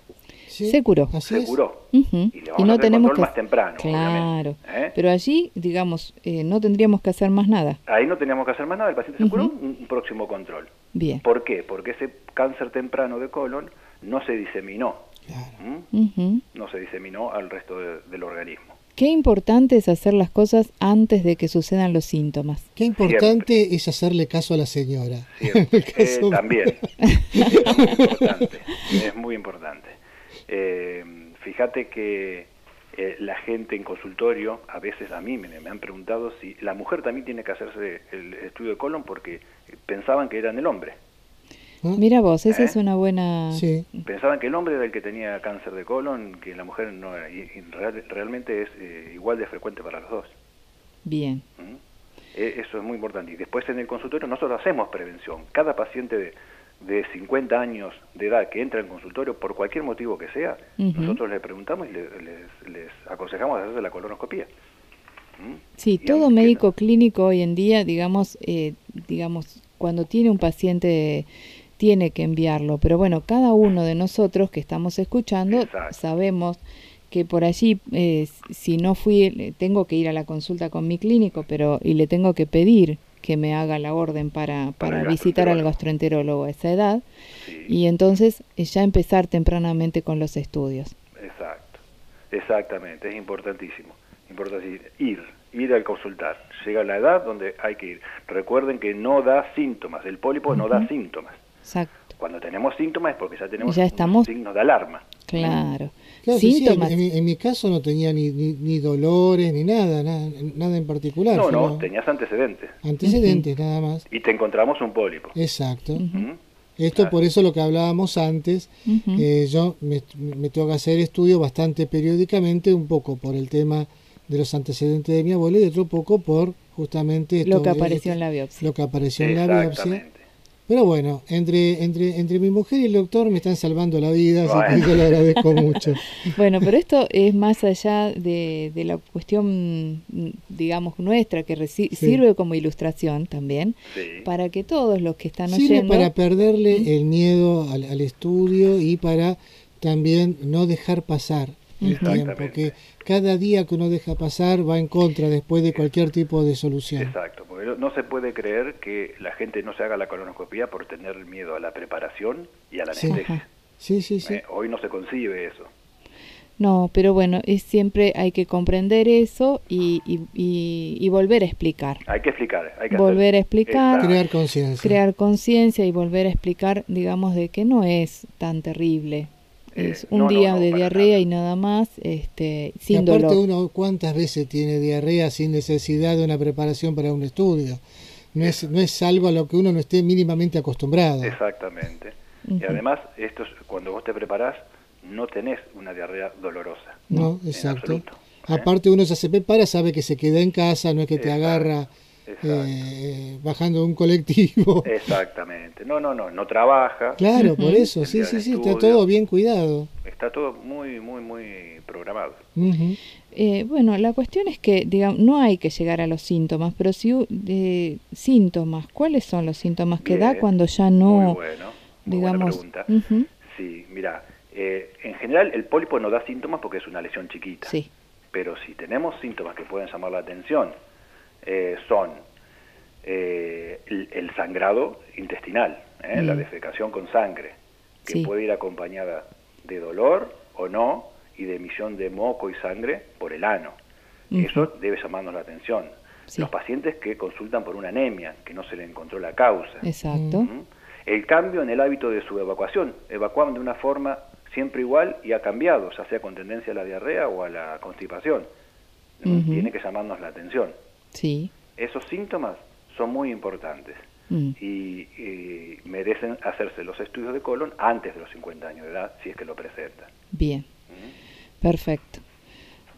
Se curó. Se curó. Y le vamos a no tenemos que... más temprano. Claro. ¿eh? Pero allí, digamos, eh, no tendríamos que hacer más nada. Ahí no teníamos que hacer más nada. El paciente se curó, un, próximo control. Bien. ¿Por qué? Porque ese cáncer temprano de colon no se diseminó. No se diseminó al resto del organismo. Qué importante es hacer las cosas antes de que sucedan los síntomas. Qué importante es hacerle caso a la señora. Eh, también. es muy importante. Es muy importante. Eh, fíjate que eh, la gente en consultorio, a veces a mí me, me, han preguntado si la mujer también tiene que hacerse el estudio de colon porque pensaban que eran el hombre. Mira vos, esa es ¿Eh? una buena... Pensaban que el hombre era el que tenía cáncer de colon, que la mujer no era. Y, realmente es eh, igual de frecuente para los dos. Bien. ¿Mm? E, eso es muy importante. Y después en el consultorio nosotros hacemos prevención. Cada paciente de, de 50 años de edad que entra en consultorio, por cualquier motivo que sea, nosotros le preguntamos y les, aconsejamos hacerse la colonoscopia. ¿Mm? Sí, todo médico clínico hoy en día, digamos, eh, digamos, cuando tiene un paciente tiene que enviarlo. Pero bueno, cada uno de nosotros que estamos escuchando sabemos que por allí, eh, si no fui, tengo que ir a la consulta con mi clínico, pero y le tengo que pedir que me haga la orden para, para, visitar al gastroenterólogo a esa edad y entonces eh, ya empezar tempranamente con los estudios. Exacto, exactamente, es importantísimo, importante ir, ir al consultar. Llega la edad donde hay que ir. Recuerden que no da síntomas, el pólipo no da síntomas. Exacto. Cuando tenemos síntomas es porque ya tenemos un signo de alarma. Claro. Síntomas. en, mi, caso no tenía ni, ni, dolores, ni nada, nada, en particular. No, no, tenías antecedentes. Antecedentes, nada más. Y te encontramos un pólipo. Exacto. Esto por eso lo que hablábamos antes, eh, yo me, me, tengo que hacer estudios bastante periódicamente, un poco por el tema de los antecedentes de mi abuelo y otro poco por justamente lo que apareció en la biopsia. Lo que apareció en la biopsia. Pero bueno, entre, entre, entre mi mujer y el doctor me están salvando la vida, así que yo le agradezco mucho. Bueno, pero esto es más allá de, de la cuestión, digamos, nuestra, que sirve como ilustración también, para que todos los que están sirve para perderle el miedo al, al estudio y para también no dejar pasar el tiempo, porque cada día que uno deja pasar va en contra después de cualquier tipo de solución. Exacto, porque no se puede creer que la gente no se haga la colonoscopia por tener miedo a la preparación y a la anestesia. Sí, sí, sí. Eh, hoy no se concibe eso. No, pero bueno, es siempre hay que comprender eso y, y, volver a explicar. Hay que explicar, hay que volver a explicar, crear conciencia, crear conciencia y volver a explicar, digamos, de que no es tan terrible es un día de diarrea y nada más, este, sin y aparte uno cuántas veces tiene diarrea sin necesidad de una preparación para un estudio. No es, no es algo a lo que uno no esté mínimamente acostumbrado. Exactamente. Y además, esto cuando vos te preparás, no tenés una diarrea dolorosa. No, exacto. ¿eh? Aparte uno ya se prepara, sabe que se queda en casa, no es que te agarra eh, bajando un colectivo. Exactamente. No, no, no, no trabaja. Claro, por eso, sí, sí, sí, está todo bien cuidado. Está todo muy, muy, muy programado. Eh, bueno, la cuestión es que, digamos, no hay que llegar a los síntomas, pero si de síntomas, ¿cuáles son los síntomas que da cuando ya no, muy bueno, digamos, buena pregunta. Sí, mira, eh, en general el pólipo no da síntomas porque es una lesión chiquita. Sí. Pero si tenemos síntomas que pueden llamar la atención, eh, son eh, el, sangrado intestinal, ¿eh? la mm. defecación con sangre, que puede ir acompañada de dolor o no y de emisión de moco y sangre por el ano. Eso debe llamarnos la atención. Los pacientes que consultan por una anemia, que no se le encontró la causa. Exacto. El cambio en el hábito de su evacuación. Evacuaban de una forma siempre igual y ha cambiado, ya sea con tendencia a la diarrea o a la constipación. Tiene que llamarnos la atención. Sí. Esos síntomas son muy importantes mm. y, merecen hacerse los estudios de colon antes de los 50 años de edad, si es que lo presentan. Bien, perfecto.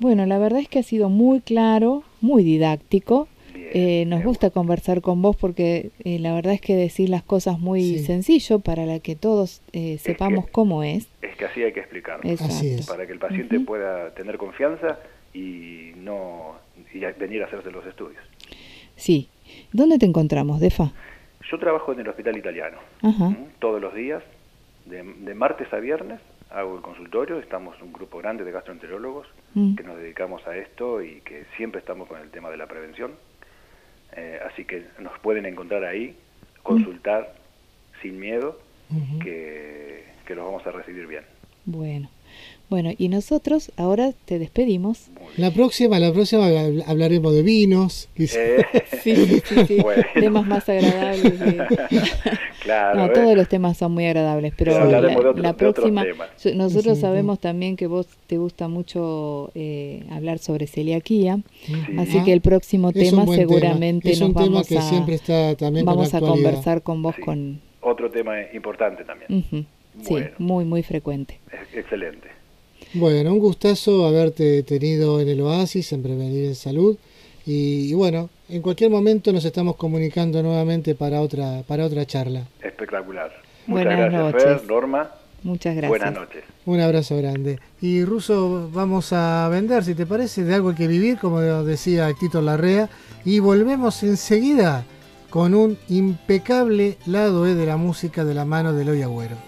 Bueno, la verdad es que ha sido muy claro, muy didáctico. Eh, nos gusta conversar con vos porque eh, la verdad es que decís las cosas muy sencillo para la que todos eh, sepamos cómo es. Es que así hay que explicarlo. Para que el paciente pueda tener confianza y no y venir a hacerse los estudios. Sí. ¿Dónde te encontramos, Defa? Yo trabajo en el hospital italiano. Todos los días, de, martes a viernes, hago el consultorio. Estamos un grupo grande de gastroenterólogos mm. que nos dedicamos a esto y que siempre estamos con el tema de la prevención. Eh, así que nos pueden encontrar ahí, consultar sin miedo, que, que los vamos a recibir bien. Bueno. Bueno, y nosotros ahora te despedimos. La próxima, la próxima hablaremos de vinos. Eh, sí, sí, sí, temas más agradables. claro. No, eh. todos los temas son muy agradables, pero la, próxima, nosotros sabemos también que vos te gusta mucho eh, hablar sobre celiaquía, así que el próximo tema seguramente nos vamos a siempre está también vamos a conversar con vos con otro tema importante también. Sí, muy muy frecuente. Excelente. Bueno, un gustazo haberte tenido en el Oasis, en Prevenir en Salud. Y, bueno, en cualquier momento nos estamos comunicando nuevamente para otra, para otra charla. Espectacular. Muchas Buenas gracias, noches. Norma. Muchas gracias. Buenas noches. Un abrazo grande. Y Ruso, vamos a vender, si te parece, de algo que vivir, como decía Tito Larrea. Y volvemos enseguida con un impecable lado e de la música de la mano de Eloy Agüero.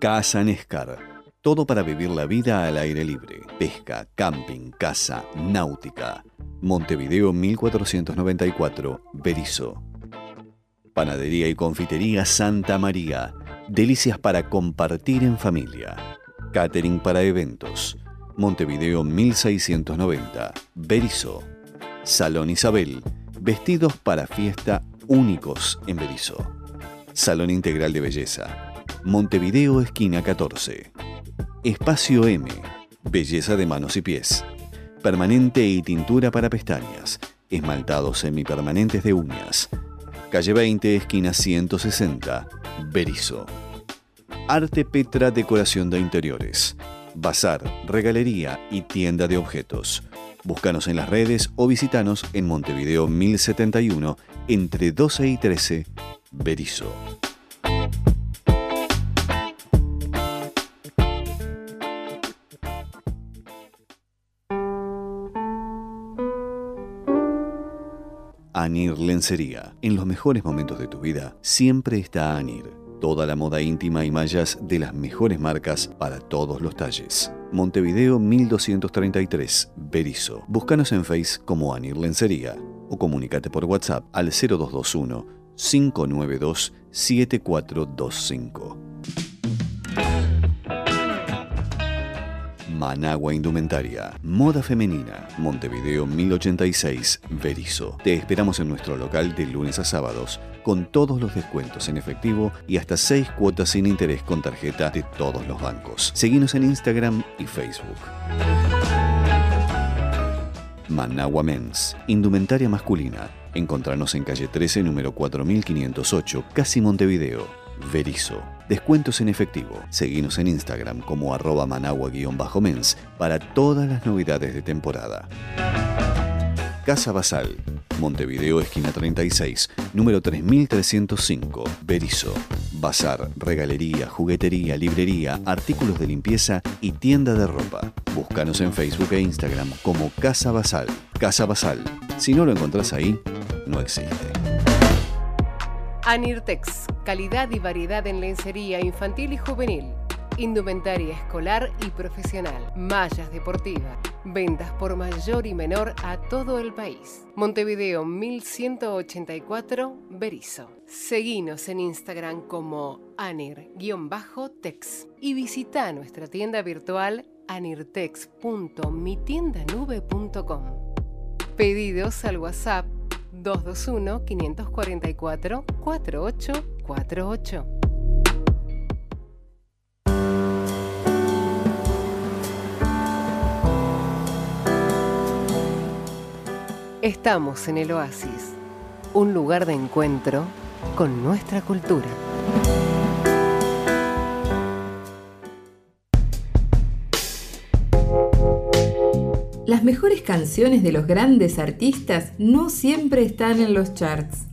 Casa Nescar. Todo para vivir la vida al aire libre. Pesca, camping, casa, náutica. Montevideo 1494, Berizo. Panadería y confitería Santa María. Delicias para compartir en familia. Catering para eventos Montevideo 1690, Berizo. Salón Isabel, vestidos para fiesta únicos en Berizo. Salón Integral de Belleza, Montevideo esquina 14. Espacio M, belleza de manos y pies. Permanente y tintura para pestañas, esmaltados semipermanentes de uñas. Calle 20, esquina 160, Berizo. Arte Petra Decoración de Interiores. Bazar, regalería y tienda de objetos. Búscanos en las redes o visitanos en Montevideo 1071 entre 12 y 13, Berizo. Anir Lencería. En los mejores momentos de tu vida, siempre está Anir Toda la moda íntima y mallas de las mejores marcas para todos los talles. Montevideo 1233, Berizo. Búscanos en Face como Anir Lencería o comunícate por WhatsApp al 0221 592 7425. Managua Indumentaria, Moda Femenina, Montevideo 1086, Berizo. Te esperamos en nuestro local de lunes a sábados, con todos los descuentos en efectivo y hasta 6 cuotas sin interés con tarjeta de todos los bancos. Seguimos en Instagram y Facebook. Managua Men's, Indumentaria Masculina. Encontrarnos en calle 13, número 4508, casi Montevideo. Verizo. Descuentos en efectivo. Seguimos en Instagram como arroba managua-mens para todas las novedades de temporada. Casa Basal, Montevideo, esquina 36, número 3305, Berizo. Bazar, regalería, juguetería, librería, artículos de limpieza y tienda de ropa. Búscanos en Facebook e Instagram como Casa Basal. Casa Basal. Si no lo encontrás ahí, no existe. Anirtex, calidad y variedad en lencería infantil y juvenil. Indumentaria escolar y profesional. Mallas deportivas. Ventas por mayor y menor a todo el país. Montevideo 1184, Berizo. Seguinos en Instagram como anir-tex y visita nuestra tienda virtual anirtex.mitiendanube.com. Pedidos al WhatsApp 221-544-4848. Estamos en el Oasis, un lugar de encuentro con nuestra cultura. Las mejores canciones de los grandes artistas no siempre están en los charts.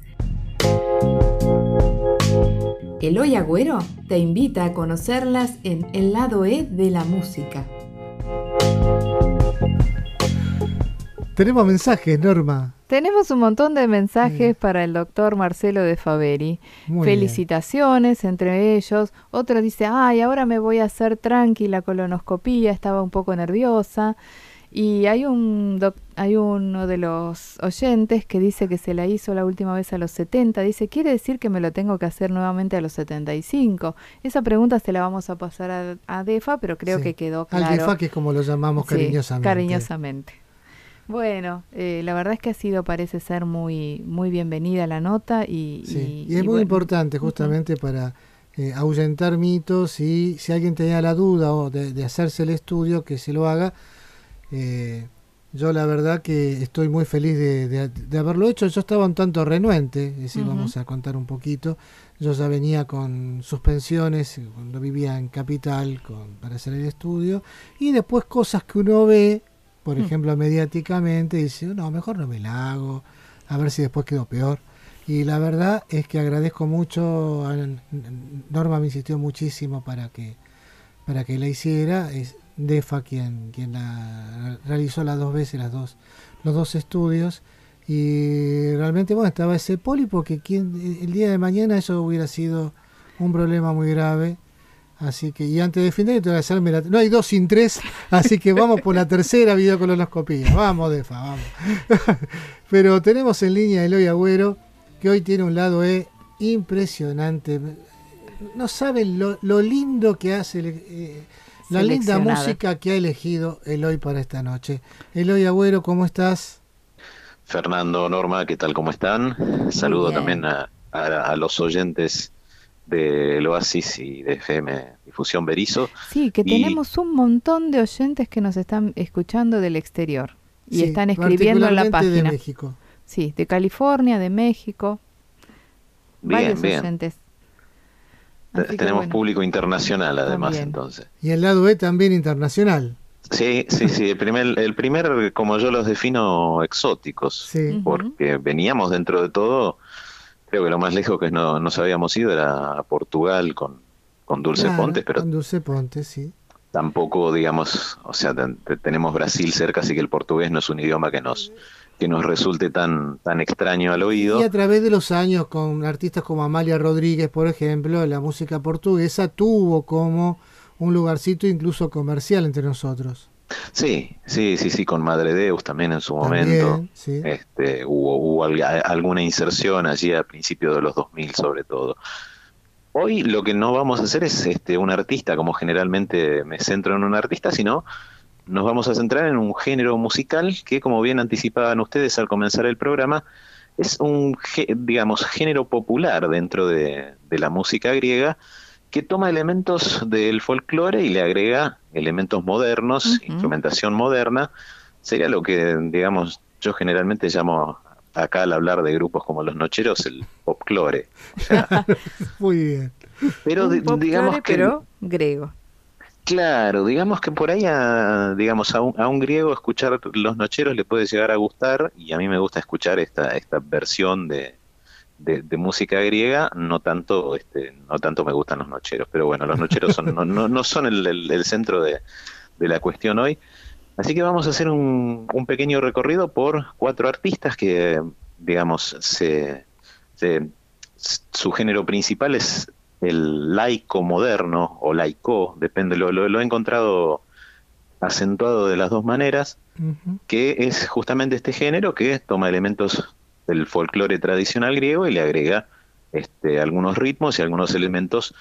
Eloy Agüero te invita a conocerlas en El lado E de la música. Tenemos mensajes, Norma. Tenemos un montón de mensajes para el doctor Marcelo de Faveri. Felicitaciones entre ellos. Otro dice, ay, ahora me voy a hacer tranquila colonoscopía, estaba un poco nerviosa. Y hay un hay uno de los oyentes que dice que se la hizo la última vez a los 70. Dice, ¿quiere decir que me lo tengo que hacer nuevamente a los 75? Esa pregunta se la vamos a pasar a, DEFA, pero creo que quedó claro. Al DEFA, que es como lo llamamos cariñosamente. cariñosamente. Bueno, eh, la verdad es que ha sido, parece ser, muy, muy bienvenida la nota y... y, es muy importante justamente para eh, ahuyentar mitos y si alguien tenía la duda o de, de hacerse el estudio, que se lo haga eh, yo la verdad que estoy muy feliz de, haberlo hecho. Yo estaba un tanto renuente, es decir, vamos a contar un poquito. Yo ya venía con suspensiones cuando vivía en Capital con, para hacer el estudio. Y después cosas que uno ve, por mm. ejemplo, mediáticamente, dice, no, mejor no me la hago, a ver si después quedó peor. Y la verdad es que agradezco mucho, Norma me insistió muchísimo para que, para que la hiciera. Es, Defa quien, quien la, realizó las dos veces las dos, los dos estudios. Y realmente bueno estaba ese pólipo que quien, el día de mañana eso hubiera sido un problema muy grave. Así que y antes de fin te voy a hacerme la, no hay dos sin tres así que vamos por la tercera videocolonoscopía. Vamos Defa vamos. Pero tenemos en línea a Eloy Agüero que hoy tiene un lado E impresionante. No saben lo, lo lindo que hace el, eh, la linda música que ha elegido Eloy para esta noche. Eloy Agüero, ¿cómo estás? Fernando, Norma, ¿qué tal? ¿Cómo están? Saludo también a, los oyentes del Oasis y de FM Difusión Berizo. Sí, que tenemos un montón de oyentes que nos están escuchando del exterior y están escribiendo en la página. de México. Sí, de California, de México. Bien, varios oyentes. Tenemos público internacional además entonces. Y el lado E también internacional. Sí, sí, sí. El primer, el primer, como yo los defino, exóticos. Porque veníamos dentro de todo, creo que lo más lejos que no, nos habíamos ido era a Portugal con, con Dulce Pontes, pero. Con Dulce Pontes, sí. Tampoco, digamos, o sea, tenemos Brasil cerca, así que el portugués no es un idioma que nos que nos resulte tan, tan extraño al oído. Y a través de los años, con artistas como Amalia Rodríguez, por ejemplo, la música portuguesa tuvo como un lugarcito incluso comercial entre nosotros. Sí, sí, sí, sí, con Madre Deus también en su momento. este, hubo, hubo alguna inserción allí a principios de los 2000 sobre todo. Hoy lo que no vamos a hacer es este, un artista, como generalmente me centro en un artista, sino nos vamos a centrar en un género musical que, como bien anticipaban ustedes al comenzar el programa, es un, digamos, género popular dentro de, la música griega que toma elementos del folclore y le agrega elementos modernos, instrumentación moderna. Sería lo que, digamos, yo generalmente llamo acá al hablar de grupos como los Nocheros el popclore. Muy bien. Pero digamos que pero griego. Claro, digamos que por ahí, a, digamos, a un, griego escuchar los nocheros le puede llegar a gustar y a mí me gusta escuchar esta, esta versión de, de, música griega, no tanto, este, no tanto me gustan los nocheros, pero bueno, los nocheros son, no, no, son el, centro de, la cuestión hoy. Así que vamos a hacer un, un pequeño recorrido por cuatro artistas que, digamos, se, su género principal es el laico moderno o laico, depende, lo, lo, he encontrado acentuado de las dos maneras, que es justamente este género que toma elementos del folclore tradicional griego y le agrega este, algunos ritmos y algunos elementos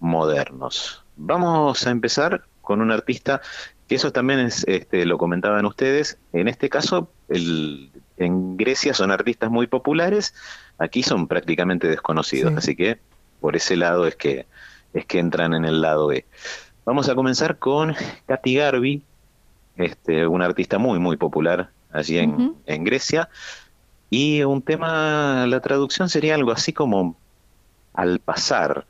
modernos. Vamos a empezar con un artista que eso también es, este, lo comentaban ustedes, en este caso el, en Grecia son artistas muy populares, aquí son prácticamente desconocidos, así que por ese lado es que, es que entran en el lado E. Vamos a comenzar con Katy Garby, este, una artista muy, muy popular allí en, en Grecia. Y un tema, la traducción sería algo así como al pasar,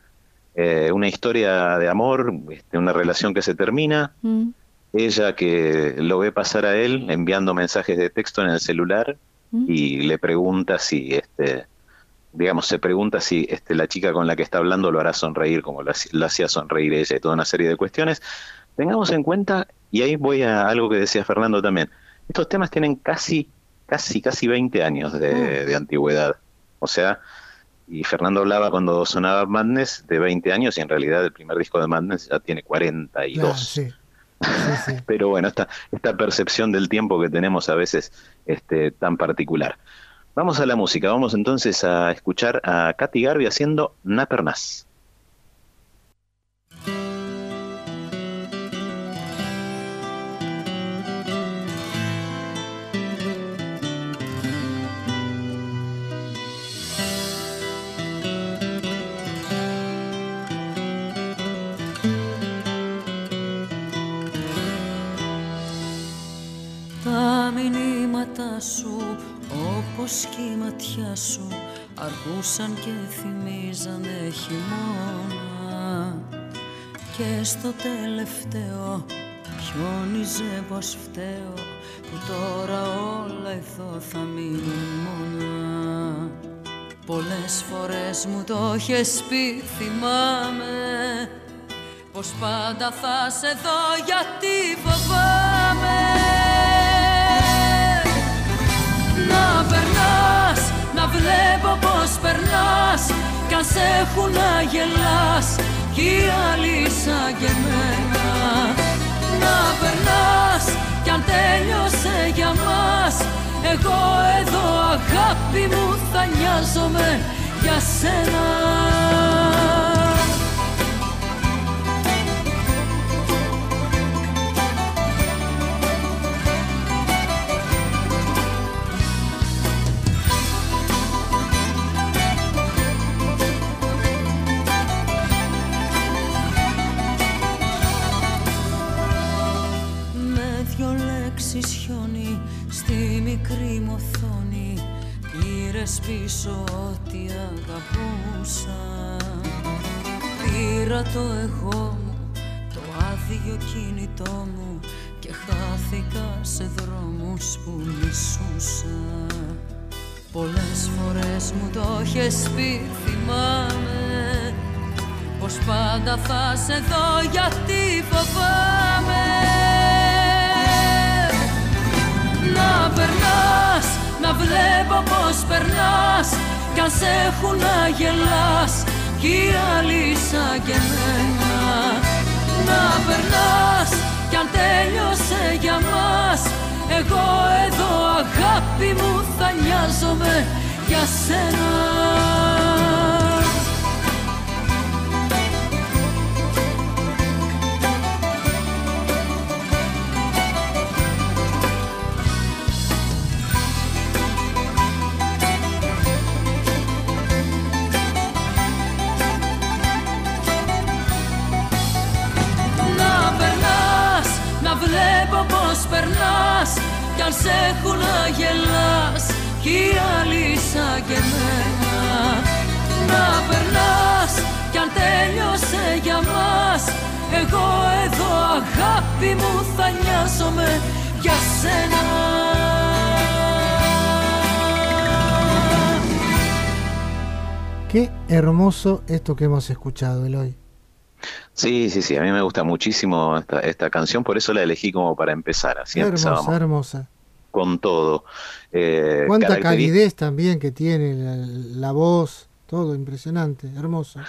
eh, una historia de amor, este, una relación que se termina, mm. ella que lo ve pasar a él enviando mensajes de texto en el celular mm. y le pregunta si este, digamos, se pregunta si este, la chica con la que está hablando lo hará sonreír como lo, hacía sonreír ella y toda una serie de cuestiones. Tengamos en cuenta, y ahí voy a algo que decía Fernando también, estos temas tienen casi, casi, casi 20 años de, ah. antigüedad. O sea, y Fernando hablaba cuando sonaba Madness de 20 años y en realidad el primer disco de Madness ya tiene 42. sí. Pero bueno, esta, esta percepción del tiempo que tenemos a veces este, tan particular. Vamos a la música, vamos entonces a escuchar a Katy Garby haciendo Napernas. Πως και η ματιά σου αργούσαν και θυμίζανε χειμώνα. Και στο τελευταίο πιόνιζε πως φταίω που τώρα όλα εδώ θα μείνουν μόνα. Πολλές φορές μου το έχεις πει θυμάμαι πως πάντα θα σε δω γιατί φοβάμαι βλέπω πως περνάς Κι αν σε έχουν να γελάς Κι οι άλλοι σαν και εμένα. Να περνάς Κι αν τέλειωσε για μας Εγώ εδώ αγάπη μου θα νοιάζομαι για σένα πέσει χιόνι στη μικρή μου οθόνη. Πήρες πίσω ό,τι αγαπούσα. Πήρα το εγώ μου, το άδειο κινητό μου Και χάθηκα σε δρόμους που μισούσα. Πολλές φορές μου το έχεις πει θυμάμαι Πως πάντα θα σε δω γιατί φοβάμαι Να περνάς, να βλέπω πως περνάς Κι αν σε έχουν να γελάς κι οι άλλοι σαν και εμένα. Να περνάς κι αν τέλειωσε για μας εγώ εδώ αγάπη μου θα νοιάζομαι για σένα Κι αν σε έχουν να γελάς Κι οι άλλοι σαν και εμένα Να περνάς Κι αν τέλειωσε για μας Εγώ εδώ αγάπη μου θα νοιάζομαι για σένα Qué hermoso esto que hemos escuchado, Eloy. Sí, sí, sí, a mí me gusta muchísimo esta, esta canción, por eso la elegí como para empezar. Así hermosa, hermosa. Con todo. Eh, Cuánta calidez también que tiene la, voz, todo impresionante, hermoso.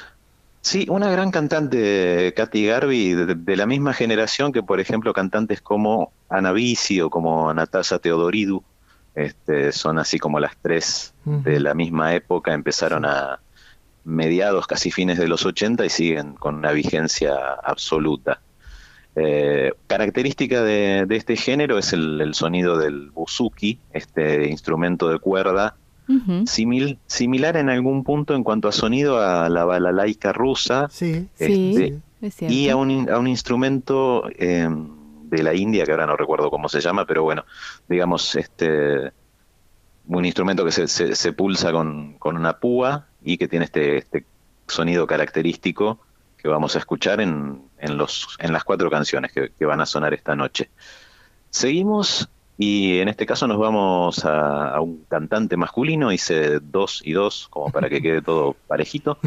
Sí, una gran cantante, Katy Garvey, de, la misma generación que, por ejemplo, cantantes como Ana o como Natasha Teodoridou, este, son así como las tres de la misma época, empezaron a, mediados, casi fines de los 80 y siguen con una vigencia absoluta. Eh, característica de, este género es el, sonido del buzuki, este instrumento de cuerda, similar en algún punto en cuanto a sonido a la balalaika rusa. Este, y a un, a un instrumento em, de la India, que ahora no recuerdo cómo se llama, pero bueno, digamos, este un instrumento que se, se, pulsa con, con, una púa y que tiene este, este sonido característico que vamos a escuchar en, en, los, en las cuatro canciones que, van a sonar esta noche. Seguimos y en este caso nos vamos a, un cantante masculino, hice dos y dos, como para que quede todo parejito.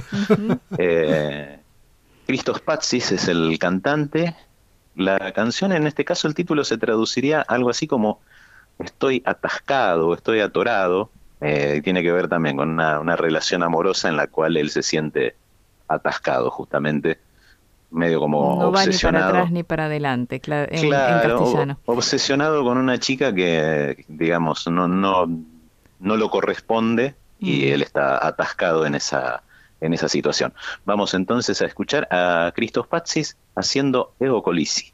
eh, Christos Patsis es el cantante. La canción, en este caso, el título se traduciría algo así como Estoy atascado, estoy atorado. Eh, tiene que ver también con una, relación amorosa en la cual él se siente atascado justamente, medio como no obsesionado. va ni para atrás ni para adelante, en, castellano. Obsesionado con una chica que, digamos, no, no, no lo corresponde y mm. él está atascado en esa, en esa situación. Vamos entonces a escuchar a Cristos Patsis haciendo Ego Colisi.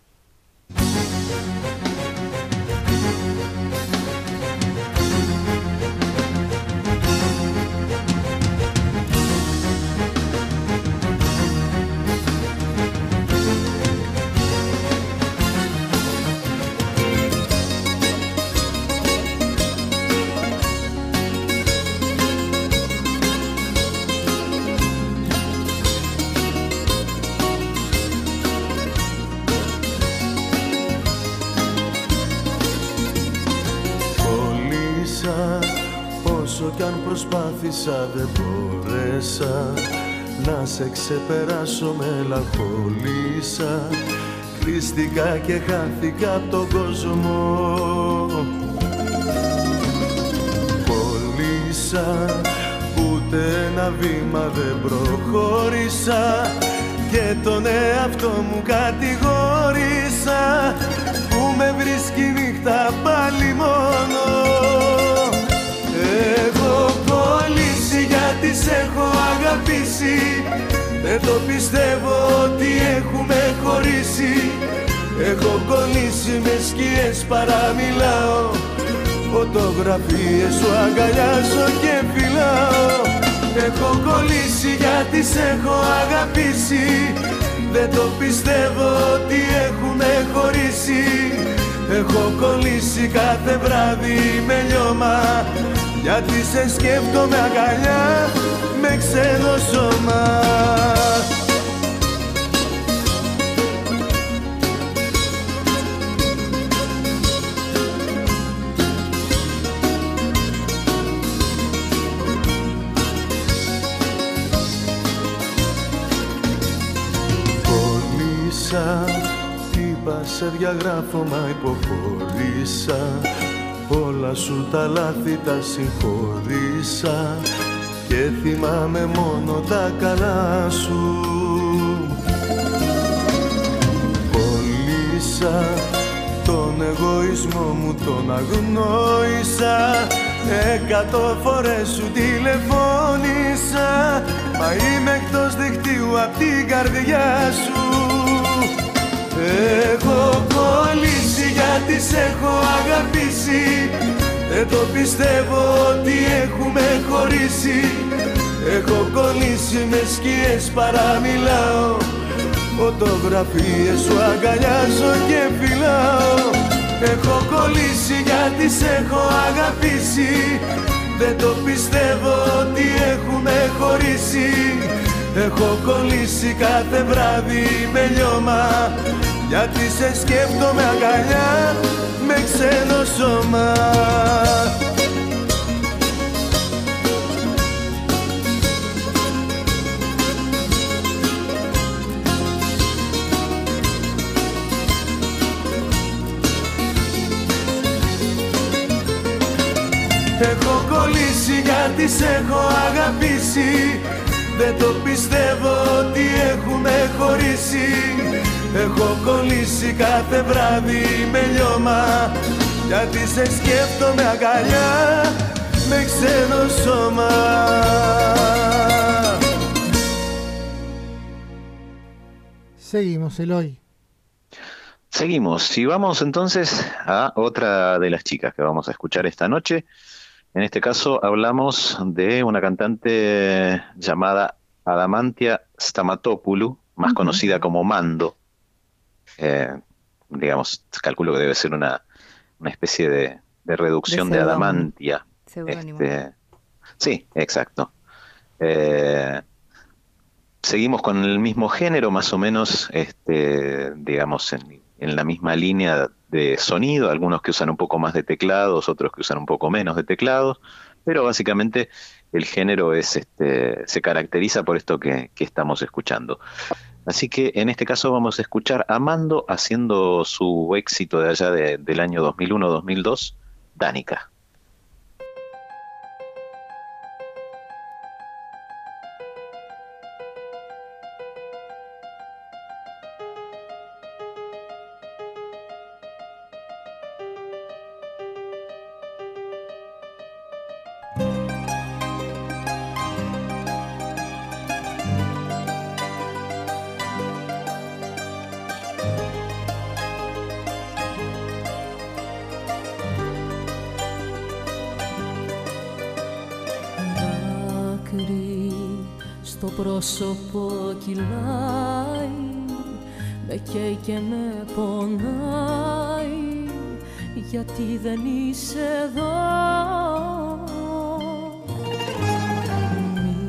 Ξεπεράσω μελαγχολήσα. Κλείστηκα και χάθηκα από τον κόσμο. Κολλήσα ούτε ένα βήμα δεν προχώρησα. Και τον εαυτό μου κατηγόρησα. Που με βρίσκει νύχτα πάλι μόνο. Τις έχω αγαπήσει Δεν το πιστεύω ότι έχουμε χωρίσει. Έχω κολλήσει με σκιές παραμιλάω. Φωτογραφίες σου αγκαλιάζω και φυλάω. Έχω κολλήσει γιατί σε έχω αγαπήσει. Δεν το πιστεύω ότι έχουμε χωρίσει. Έχω κολλήσει κάθε βράδυ με λιώμα Γιατί σε σκέφτομαι αγκαλιά με ξένο σώμα. Σε διαγράφω μα υποχωρήσα Όλα σου τα λάθη τα συγχωρήσα Και θυμάμαι μόνο τα καλά σου. Πολύσα τον εγωισμό μου τον αγνόησα Εκατό φορές σου τηλεφώνησα Μα είμαι εκτός δικτύου απ' την καρδιά σου. Έχω κολλήσει γιατί σε έχω αγαπήσει. Δεν το πιστεύω ότι έχουμε χωρίσει. Έχω κολλήσει με σκιές παραμιλάω. Φωτογραφίες σου αγκαλιάζω και φυλάω. Έχω κολλήσει γιατί σε έχω αγαπήσει. Δεν το πιστεύω ότι έχουμε χωρίσει. Έχω κολλήσει κάθε βράδυ με λιώμα γιατί σε σκέφτομαι αγκαλιά με ξένο σώμα. Έχω κολλήσει γιατί σε έχω αγαπήσει. Δεν το πιστεύω ότι έχουμε χωρίσει Έχω κολλήσει κάθε βράδυ με λιώμα Γιατί σε σκέφτομαι αγκαλιά με ξένο σώμα Seguimos, Eloy. Seguimos y vamos entonces a otra de las chicas que vamos a escuchar esta noche. En este caso hablamos de una cantante llamada Adamantia Stamatopoulou, más conocida como Mando. Eh, digamos, calculo que debe ser una, especie de, reducción de, adamantia. Este, sí, exacto. Eh, seguimos con el mismo género, más o menos, este, digamos, en, en, la misma línea de sonido, algunos que usan un poco más de teclados, otros que usan un poco menos de teclados, pero básicamente el género es, este, se caracteriza por esto que, que estamos escuchando. Así que en este caso vamos a escuchar a Mando haciendo su éxito de allá del año 2001-2002, Danica. Πρόσωπο κυλάει με καίει και με πονάει γιατί δεν είσαι εδώ.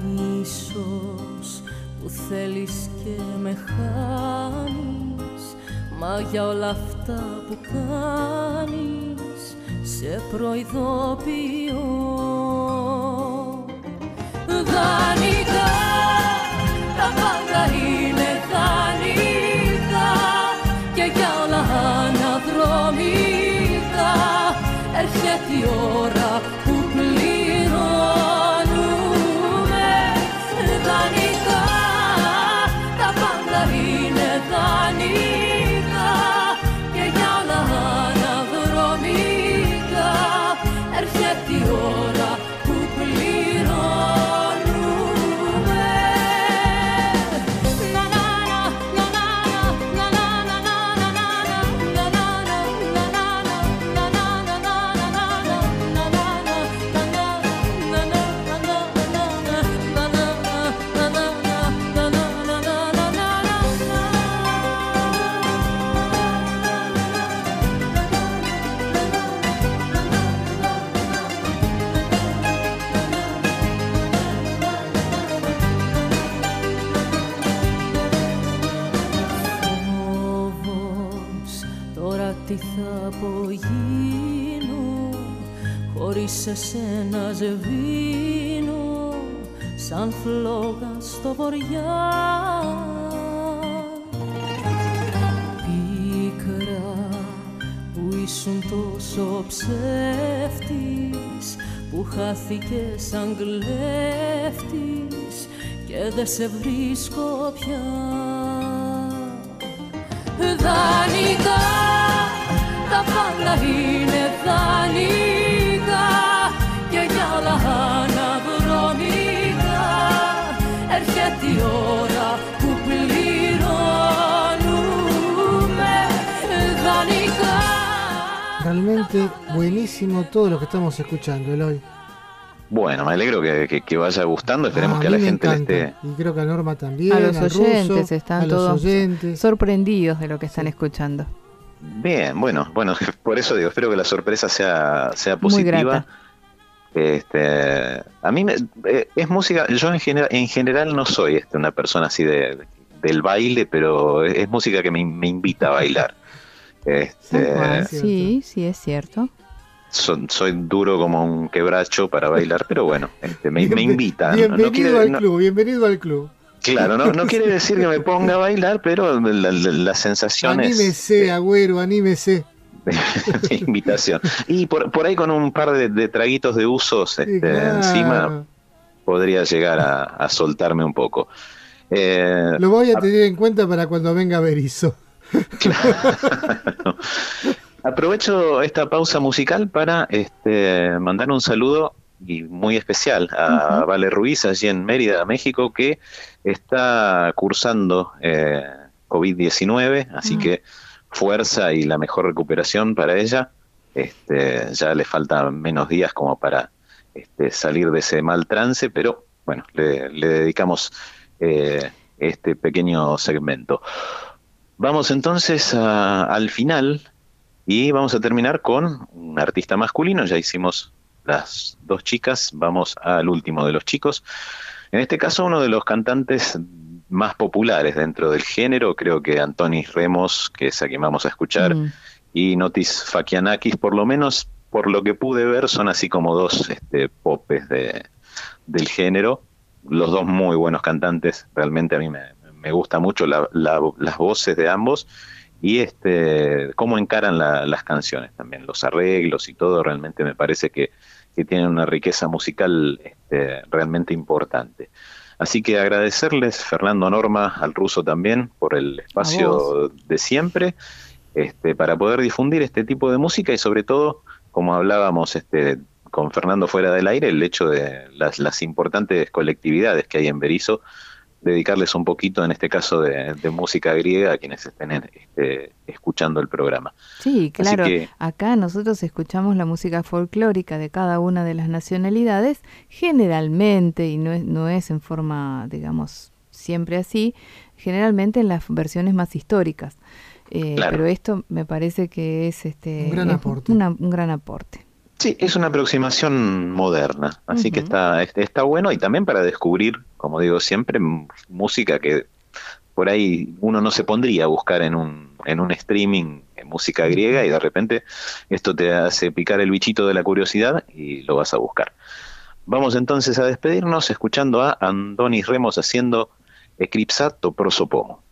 Μίσος που θέλεις και με χάνεις μα για όλα αυτά που κάνεις σε προειδοποιώ. Δανεικά Rahim χωρίς εσένα σβήνω σαν φλόγα στο βοριά Πίκρα που ήσουν τόσο ψεύτης που χάθηκε σαν κλέφτης και δεν σε βρίσκω πια. Δανεικά, τα πάντα είναι δανεικά Realmente buenísimo todo lo que estamos escuchando, Eloy. Bueno, me alegro que, que, vaya gustando, esperemos ah, que a la gente le esté... Y creo que a Norma también. A los oyentes están todos sorprendidos de lo que están escuchando. Bien, bueno, bueno, por eso digo, espero que la sorpresa sea, sea positiva. Muy grata. Este, a mí me, eh, es música, yo en general, en general no soy este, una persona así de, del baile, pero es, música que me, me, invita a bailar. Este, sí, sí, es cierto soy duro como un quebracho para bailar, pero bueno, este, me, me invita. Bienvenido al club, bienvenido al club. Claro, no, no quiere decir que me ponga a bailar, pero la, la, sensación anímese, agüero, anímese. invitación. Y por, por ahí con un par de, traguitos de usos este, encima podría llegar a, soltarme un poco. Eh, Lo voy a tener en cuenta para cuando venga Berizo. Claro. Aprovecho esta pausa musical para este, mandar un saludo y muy especial a Vale Ruiz, allí en Mérida, México, que está cursando eh, COVID-19, así que fuerza y la mejor recuperación para ella. Este, ya le faltan menos días como para este, salir de ese mal trance, pero bueno, le, dedicamos eh, este pequeño segmento. Vamos entonces al final y vamos a terminar con un artista masculino, ya hicimos las dos chicas, vamos al último de los chicos. En este caso, uno de los cantantes más populares dentro del género, creo que Antonis Remos, que es a quien vamos a escuchar, mm. y Notis Fakianakis, por lo menos por lo que pude ver, son así como dos este, popes de, del género, los dos muy buenos cantantes, realmente a mí me, me gusta mucho las voces de ambos y este cómo encaran las canciones también, los arreglos y todo, realmente me parece que, tienen una riqueza musical este, realmente importante. Así que agradecerles, Fernando Norma, al ruso también, por el espacio de siempre, este, para poder difundir este tipo de música y sobre todo, como hablábamos este, con Fernando fuera del aire, el hecho de las, las importantes colectividades que hay en Berizo, dedicarles un poquito, en este caso, de, música griega a quienes estén este, escuchando el programa. Sí, claro. Acá nosotros escuchamos la música folclórica de cada una de las nacionalidades, generalmente, y no es, no es en forma, digamos, siempre así, generalmente en las versiones más históricas. Eh, pero esto me parece que es, este, un gran aporte. un gran aporte. Sí, es una aproximación moderna, así que está, está bueno y también para descubrir, como digo siempre, música que por ahí uno no se pondría a buscar en un, en un streaming en música griega y de repente esto te hace picar el bichito de la curiosidad y lo vas a buscar. Vamos entonces a despedirnos escuchando a Andonis Remos haciendo Eclipsato Prosopomo.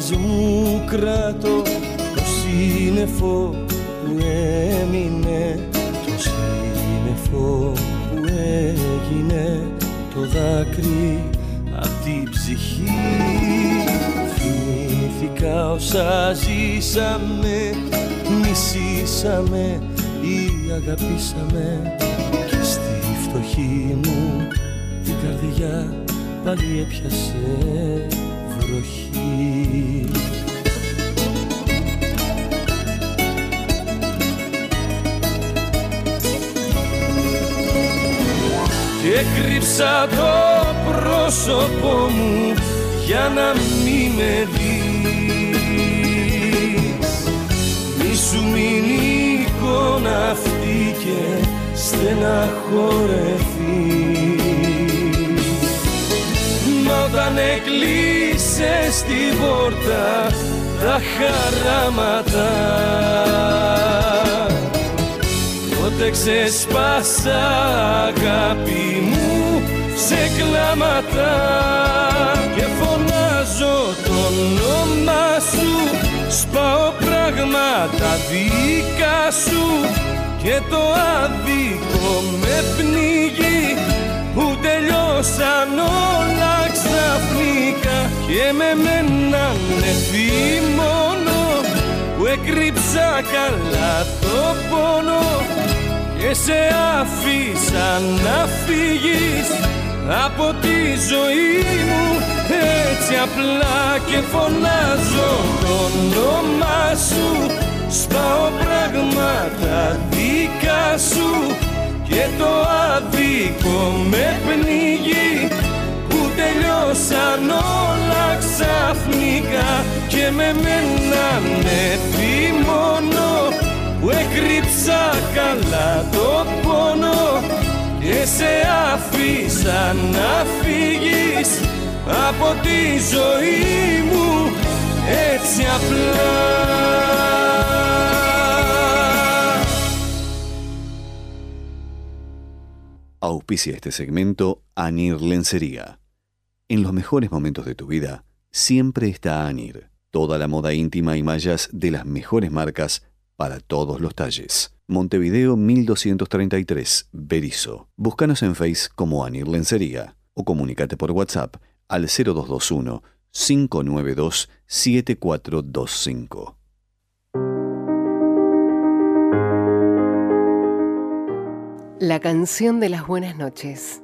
Παλάμες μου κρατώ σύννεφο που έμεινε το σύννεφο που έγινε το δάκρυ απ' την ψυχή. Θυμήθηκα όσα ζήσαμε, μισήσαμε ή αγαπήσαμε. Και στη φτωχή μου την καρδιά πάλι έπιασε βροχή και κρύψα το πρόσωπό μου για να μην με δεις. Μη σου μείνει η εικόνα αυτή και στεναχωρεθείς. Μα όταν έκλεισες την πόρτα τα χαράματα. Τότε ξεσπάσα αγάπη μου σε κλάματα Και φωνάζω το όνομα σου. Σπάω πράγματα δικά σου Και το άδικο με πνίγει. Που τελειώσαν όλα ξαφνικά Και με μένανε μόνο Που έκρυψα καλά το πόνο και σε άφησα να φύγεις από τη ζωή μου. Έτσι απλά και φωνάζω το όνομά σου σπάω πράγματα δικά σου και το άδικο με πνίγει που τελειώσαν όλα ξαφνικά και με μένανε μόνο που έκρυψα καλά το πόνο και σε αφήσα να φύγεις από τη ζωή μου έτσι απλά. Auspicia este segmento Anir Lencería. En los mejores momentos de tu vida, siempre está Anir. Toda la moda íntima y mallas de las mejores marcas para todos los talles. Montevideo 1233, Berizo. Búscanos en Face como Anir Lencería o comunícate por WhatsApp al 0221 592 7425. La canción de las buenas noches.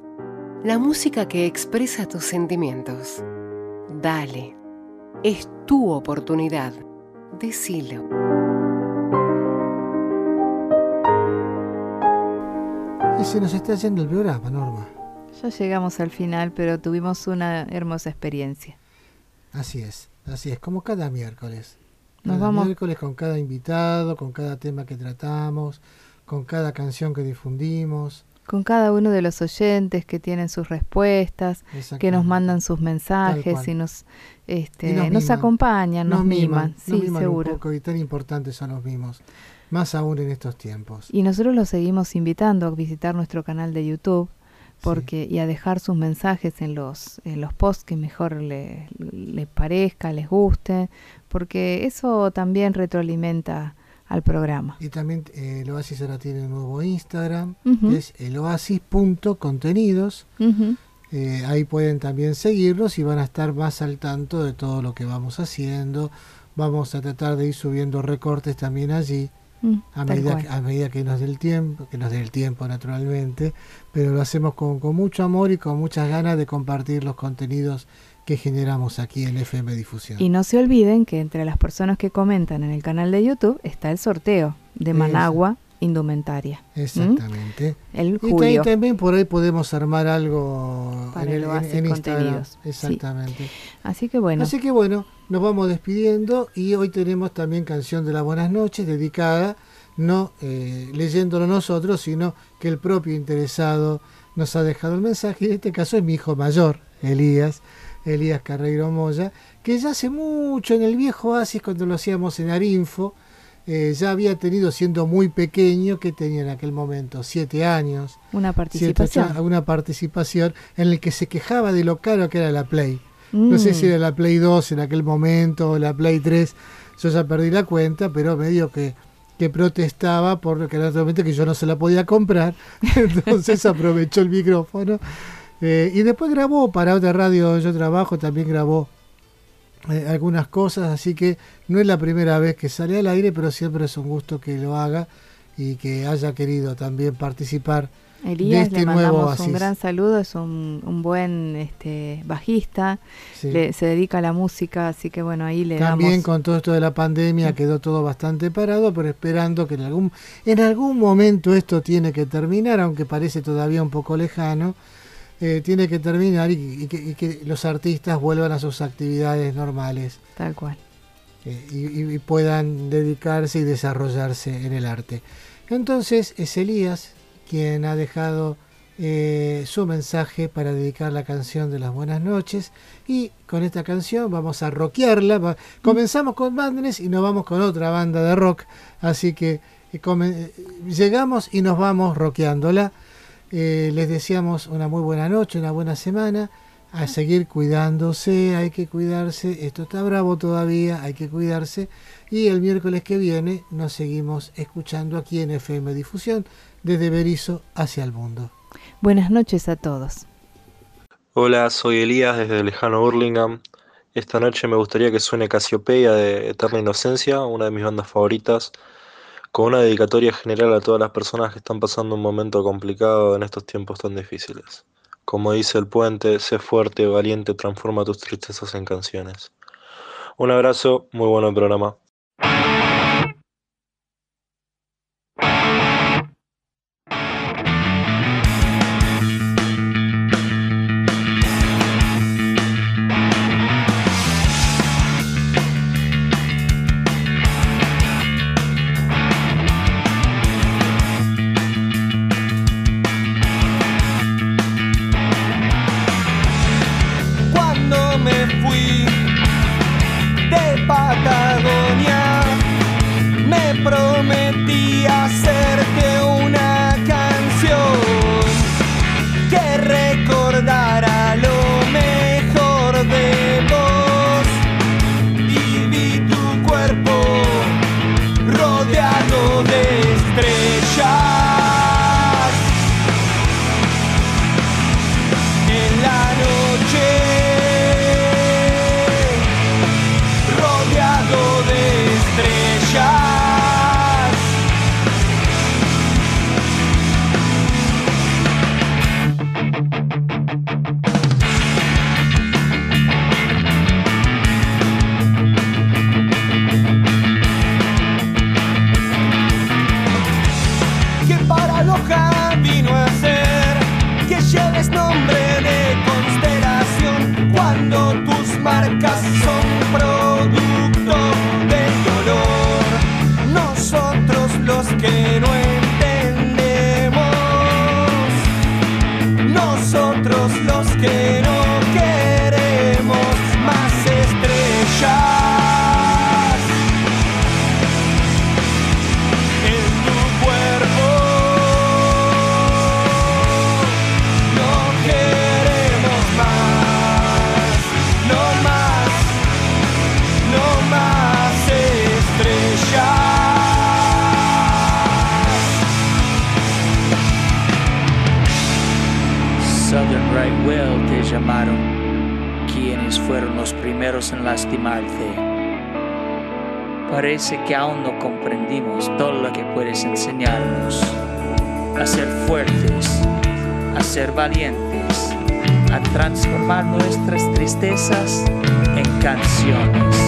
La música que expresa tus sentimientos. Dale. Es tu oportunidad. Decilo. Y se nos está yendo el programa, Norma. Ya llegamos al final, pero tuvimos una hermosa experiencia. Así es, así es, como cada miércoles. Nos vamos. miércoles con cada invitado, con cada tema que tratamos, con cada canción que difundimos. con cada uno de los oyentes que tienen sus respuestas, que nos mandan sus mensajes y nos este, nos, acompañan, nos, miman, sí, seguro. Un poco y tan importantes son los mimos, más aún en estos tiempos. Y nosotros los seguimos invitando a visitar nuestro canal de YouTube porque y a dejar sus mensajes en los en los posts que mejor les le parezca, les guste, porque eso también retroalimenta al programa. Y también eh, el Oasis ahora tiene un nuevo Instagram, que es el oasis.contenidos. Eh, ahí pueden también seguirnos y van a estar más al tanto de todo lo que vamos haciendo. Vamos a tratar de ir subiendo recortes también allí. Mm, a, medida, a medida que nos dé el tiempo, que nos dé el tiempo naturalmente, pero lo hacemos con, con mucho amor y con muchas ganas de compartir los contenidos que generamos aquí en FM Difusión. Y no se olviden que entre las personas que comentan en el canal de YouTube está el sorteo de Managua Indumentaria. Exactamente. El y también por ahí podemos armar algo en, el, en, Instagram. Exactamente. Así que bueno. Así que bueno, nos vamos despidiendo y hoy tenemos también canción de las buenas noches dedicada no eh, leyéndolo nosotros, sino que el propio interesado nos ha dejado el mensaje. Y en este caso es mi hijo mayor, Elías Elías Carreiro Moya, que ya hace mucho en el viejo Oasis, cuando lo hacíamos en Arinfo, eh, ya había tenido, siendo muy pequeño, que tenía en aquel momento, siete años. Una participación. una participación en el que se quejaba de lo caro que era la Play. No sé si mm. era la Play 2 en aquel momento o la Play 3, yo ya perdí la cuenta, pero medio que que protestaba porque naturalmente que yo no se la podía comprar, entonces aprovechó el micrófono eh, y después grabó para otra radio yo trabajo, también grabó eh, algunas cosas, así que no es la primera vez que sale al aire, pero siempre es un gusto que lo haga y que haya querido también participar. Elías, este le mandamos un gran saludo, es un, buen este, bajista, se dedica a la música, así que bueno, ahí le También con todo esto de la pandemia quedó todo bastante parado, pero esperando que en algún, en algún momento esto tiene que terminar, aunque parece todavía un poco lejano, eh, tiene que terminar y, que, los artistas vuelvan a sus actividades normales. Tal cual. Eh, y, puedan dedicarse y desarrollarse en el arte. Entonces es Elías quien ha dejado eh, su mensaje para dedicar la canción de las buenas noches y con esta canción vamos a rockearla. Comenzamos con Madness y nos vamos con otra banda de rock, así que llegamos y nos vamos rockeándola. Eh, les deseamos una muy buena noche, una buena semana. A seguir cuidándose, hay que cuidarse. Esto está bravo todavía, hay que cuidarse. Y el miércoles que viene nos seguimos escuchando aquí en FM Difusión, desde Berizo hacia el mundo. Buenas noches a todos. Hola, soy Elías desde lejano Burlingame. Esta noche me gustaría que suene Casiopeia de Eterna Inocencia, una de mis bandas favoritas con una dedicatoria general a todas las personas que están pasando un momento complicado en estos tiempos tan difíciles. Como dice el puente, sé fuerte, valiente, transforma tus tristezas en canciones. Un abrazo, muy bueno el programa. A transformar nuestras tristezas en canciones.